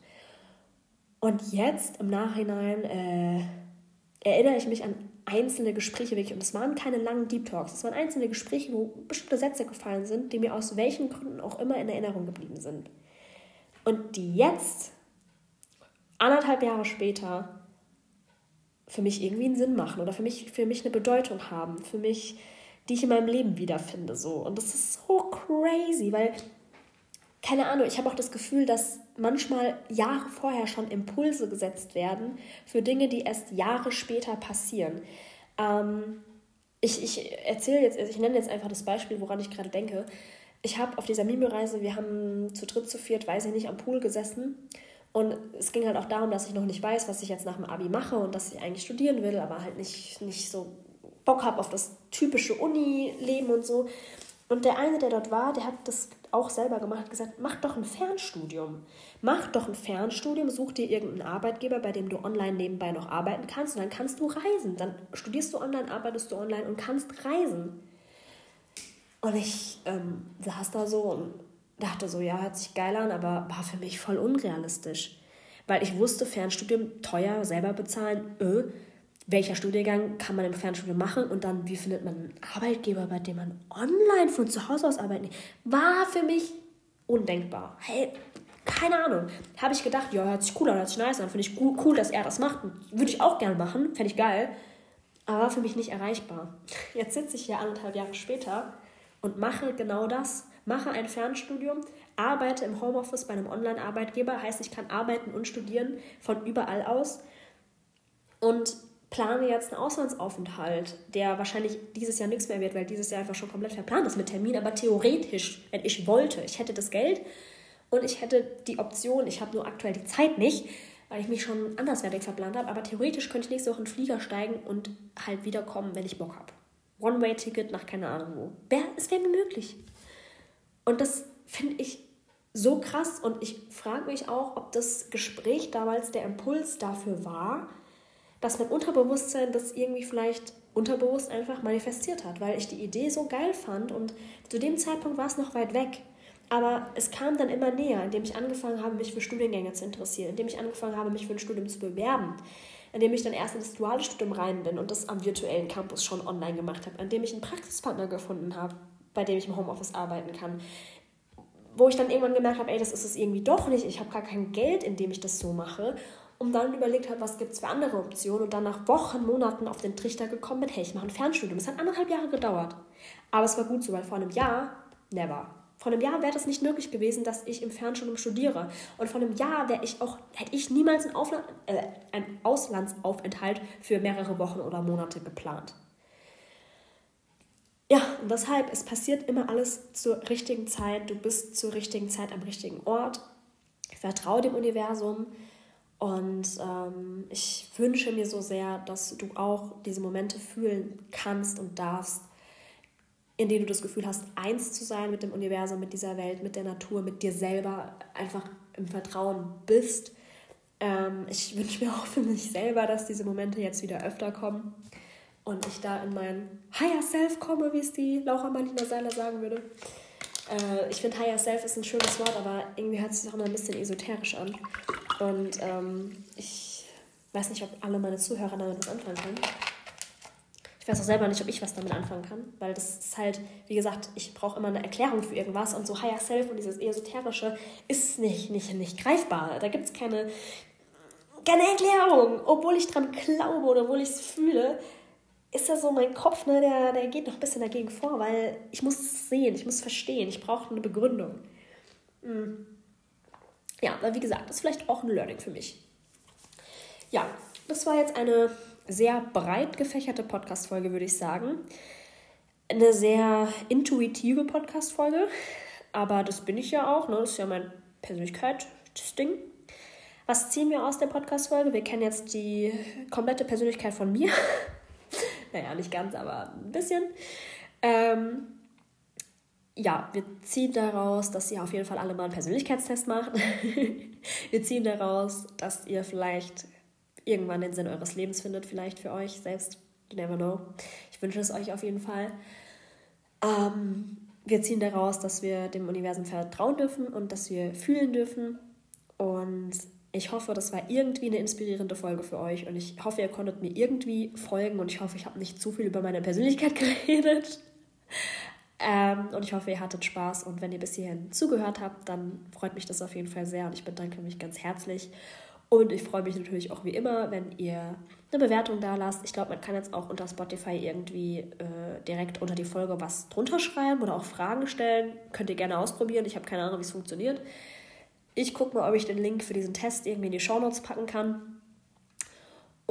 Und jetzt im Nachhinein äh, erinnere ich mich an einzelne Gespräche wirklich. Und es waren keine langen Deep Talks. Es waren einzelne Gespräche, wo bestimmte Sätze gefallen sind, die mir aus welchen Gründen auch immer in Erinnerung geblieben sind. Und die jetzt, anderthalb Jahre später, für mich irgendwie einen Sinn machen oder für mich, für mich eine Bedeutung haben, für mich, die ich in meinem Leben wiederfinde. So. Und das ist so crazy, weil keine Ahnung, ich habe auch das Gefühl, dass manchmal Jahre vorher schon Impulse gesetzt werden für Dinge, die erst Jahre später passieren. Ähm, ich, ich erzähle jetzt, ich nenne jetzt einfach das Beispiel, woran ich gerade denke. Ich habe auf dieser Mime-Reise, wir haben zu dritt, zu viert, weiß ich nicht, am Pool gesessen. Und es ging halt auch darum, dass ich noch nicht weiß, was ich jetzt nach dem Abi mache und dass ich eigentlich studieren will, aber halt nicht, nicht so Bock habe auf das typische Uni-Leben und so. Und der eine, der dort war, der hat das auch selber gemacht, hat gesagt, mach doch ein Fernstudium. Mach doch ein Fernstudium, such dir irgendeinen Arbeitgeber, bei dem du online nebenbei noch arbeiten kannst und dann kannst du reisen. Dann studierst du online, arbeitest du online und kannst reisen. Und ich ähm, saß da so und dachte so, ja, hört sich geil an, aber war für mich voll unrealistisch. Weil ich wusste, Fernstudium teuer, selber bezahlen, öh, welcher Studiengang kann man im Fernstudium machen und dann, wie findet man einen Arbeitgeber, bei dem man online von zu Hause aus arbeiten kann, war für mich undenkbar. Hey, keine Ahnung. Habe ich gedacht, ja, hört sich cool an, hört sich nice an, finde ich cool, dass er das macht. Würde ich auch gerne machen, fände ich geil. Aber war für mich nicht erreichbar. Jetzt sitze ich hier anderthalb Jahre später und mache genau das. Mache ein Fernstudium, arbeite im Homeoffice bei einem Online-Arbeitgeber, heißt, ich kann arbeiten und studieren von überall aus und plane jetzt einen Auslandsaufenthalt, der wahrscheinlich dieses Jahr nichts mehr wird, weil dieses Jahr einfach schon komplett verplant ist mit Termin. Aber theoretisch, wenn ich wollte, ich hätte das Geld und ich hätte die Option, ich habe nur aktuell die Zeit nicht, weil ich mich schon anderswertig verplant habe, aber theoretisch könnte ich nächste Woche in den Flieger steigen und halt wiederkommen, wenn ich Bock habe. One-Way-Ticket nach keine Ahnung wo. Es wäre mir möglich. Und das finde ich so krass. Und ich frage mich auch, ob das Gespräch damals der Impuls dafür war, dass mein Unterbewusstsein das irgendwie vielleicht unterbewusst einfach manifestiert hat, weil ich die Idee so geil fand. Und zu dem Zeitpunkt war es noch weit weg. Aber es kam dann immer näher, indem ich angefangen habe, mich für Studiengänge zu interessieren, indem ich angefangen habe, mich für ein Studium zu bewerben, indem ich dann erst in das duale Studium rein bin und das am virtuellen Campus schon online gemacht habe, indem ich einen Praxispartner gefunden habe, bei dem ich im Homeoffice arbeiten kann, wo ich dann irgendwann gemerkt habe, ey, das ist es irgendwie doch nicht, ich habe gar kein Geld, indem ich das so mache und dann überlegt habe, was gibt es für andere Optionen und dann nach Wochen, Monaten auf den Trichter gekommen bin, hey, ich mache ein Fernstudium. Es hat anderthalb Jahre gedauert. Aber es war gut so, weil vor einem Jahr, never. Vor einem Jahr wäre das nicht möglich gewesen, dass ich im Fernstudium studiere. Und vor einem Jahr wäre ich auch, hätte ich niemals einen, äh, einen Auslandsaufenthalt für mehrere Wochen oder Monate geplant. Ja, und deshalb, es passiert immer alles zur richtigen Zeit. Du bist zur richtigen Zeit am richtigen Ort. Vertraue dem Universum. Und ähm, ich wünsche mir so sehr, dass du auch diese Momente fühlen kannst und darfst, in denen du das Gefühl hast, eins zu sein mit dem Universum, mit dieser Welt, mit der Natur, mit dir selber, einfach im Vertrauen bist. Ähm, ich wünsche mir auch für mich selber, dass diese Momente jetzt wieder öfter kommen und ich da in mein Higher Self komme, wie es die Laura Marlina Seiler sagen würde. Äh, ich finde Higher Self ist ein schönes Wort, aber irgendwie hört es sich auch immer ein bisschen esoterisch an. Und ähm, ich weiß nicht, ob alle meine Zuhörer damit was anfangen können. Ich weiß auch selber nicht, ob ich was damit anfangen kann, weil das ist halt, wie gesagt, ich brauche immer eine Erklärung für irgendwas und so Higher Self und dieses Esoterische ist nicht, nicht, nicht greifbar. Da gibt es keine, keine Erklärung. Obwohl ich dran glaube oder obwohl ich es fühle, ist das so mein Kopf, ne, der, der geht noch ein bisschen dagegen vor, weil ich muss es sehen, ich muss es verstehen, ich brauche eine Begründung. Mhm. Ja, aber wie gesagt, das ist vielleicht auch ein Learning für mich. Ja, das war jetzt eine sehr breit gefächerte Podcast-Folge, würde ich sagen. Eine sehr intuitive Podcast-Folge. Aber das bin ich ja auch, ne? Das ist ja meine Persönlichkeit, das Ding. Was ziehen wir aus der Podcast-Folge? Wir kennen jetzt die komplette Persönlichkeit von mir. Naja, nicht ganz, aber ein bisschen. Ähm, ja, wir ziehen daraus, dass ihr auf jeden Fall alle mal einen Persönlichkeitstest macht. wir ziehen daraus, dass ihr vielleicht irgendwann den Sinn eures Lebens findet, vielleicht für euch selbst. You never know. Ich wünsche es euch auf jeden Fall. Ähm, wir ziehen daraus, dass wir dem Universum vertrauen dürfen und dass wir fühlen dürfen. Und ich hoffe, das war irgendwie eine inspirierende Folge für euch. Und ich hoffe, ihr konntet mir irgendwie folgen. Und ich hoffe, ich habe nicht zu viel über meine Persönlichkeit geredet. Ähm, und ich hoffe, ihr hattet Spaß. Und wenn ihr bis hierhin zugehört habt, dann freut mich das auf jeden Fall sehr. Und ich bedanke mich ganz herzlich. Und ich freue mich natürlich auch wie immer, wenn ihr eine Bewertung da lasst. Ich glaube, man kann jetzt auch unter Spotify irgendwie äh, direkt unter die Folge was drunter schreiben oder auch Fragen stellen. Könnt ihr gerne ausprobieren. Ich habe keine Ahnung, wie es funktioniert. Ich gucke mal, ob ich den Link für diesen Test irgendwie in die Show Notes packen kann.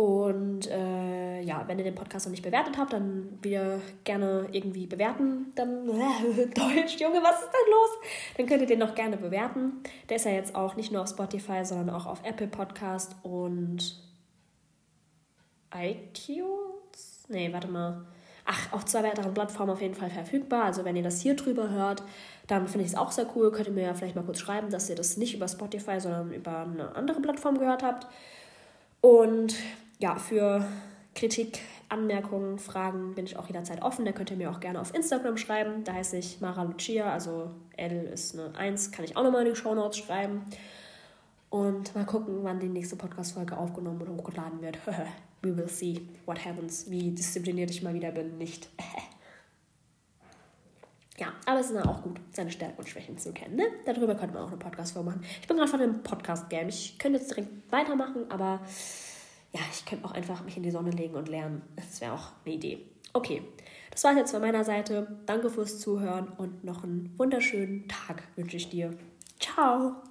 Und äh, ja, wenn ihr den Podcast noch nicht bewertet habt, dann wieder gerne irgendwie bewerten. Dann, äh, Deutsch, Junge, was ist denn los? Dann könnt ihr den noch gerne bewerten. Der ist ja jetzt auch nicht nur auf Spotify, sondern auch auf Apple Podcast und iTunes. Nee, warte mal. Ach, auf zwei weiteren Plattformen auf jeden Fall verfügbar. Also wenn ihr das hier drüber hört, dann finde ich es auch sehr cool. Könnt ihr mir ja vielleicht mal kurz schreiben, dass ihr das nicht über Spotify, sondern über eine andere Plattform gehört habt. Und ja, für Kritik, Anmerkungen, Fragen bin ich auch jederzeit offen. Da könnt ihr mir auch gerne auf Instagram schreiben. Da heiße ich Mara Lucia, also L ist eine 1, kann ich auch nochmal in die Show Notes schreiben. Und mal gucken, wann die nächste Podcast-Folge aufgenommen und hochgeladen wird. we will see what happens, wie diszipliniert ich mal wieder bin, nicht. ja, aber es ist auch gut, seine Stärken und Schwächen zu kennen. Ne? Darüber könnte man auch eine Podcast-Folge machen. Ich bin gerade von einem Podcast-Game. Ich könnte jetzt direkt weitermachen, aber ja, ich könnte auch einfach mich in die Sonne legen und lernen. Das wäre auch eine Idee. Okay, das war es jetzt von meiner Seite. Danke fürs Zuhören und noch einen wunderschönen Tag wünsche ich dir. Ciao!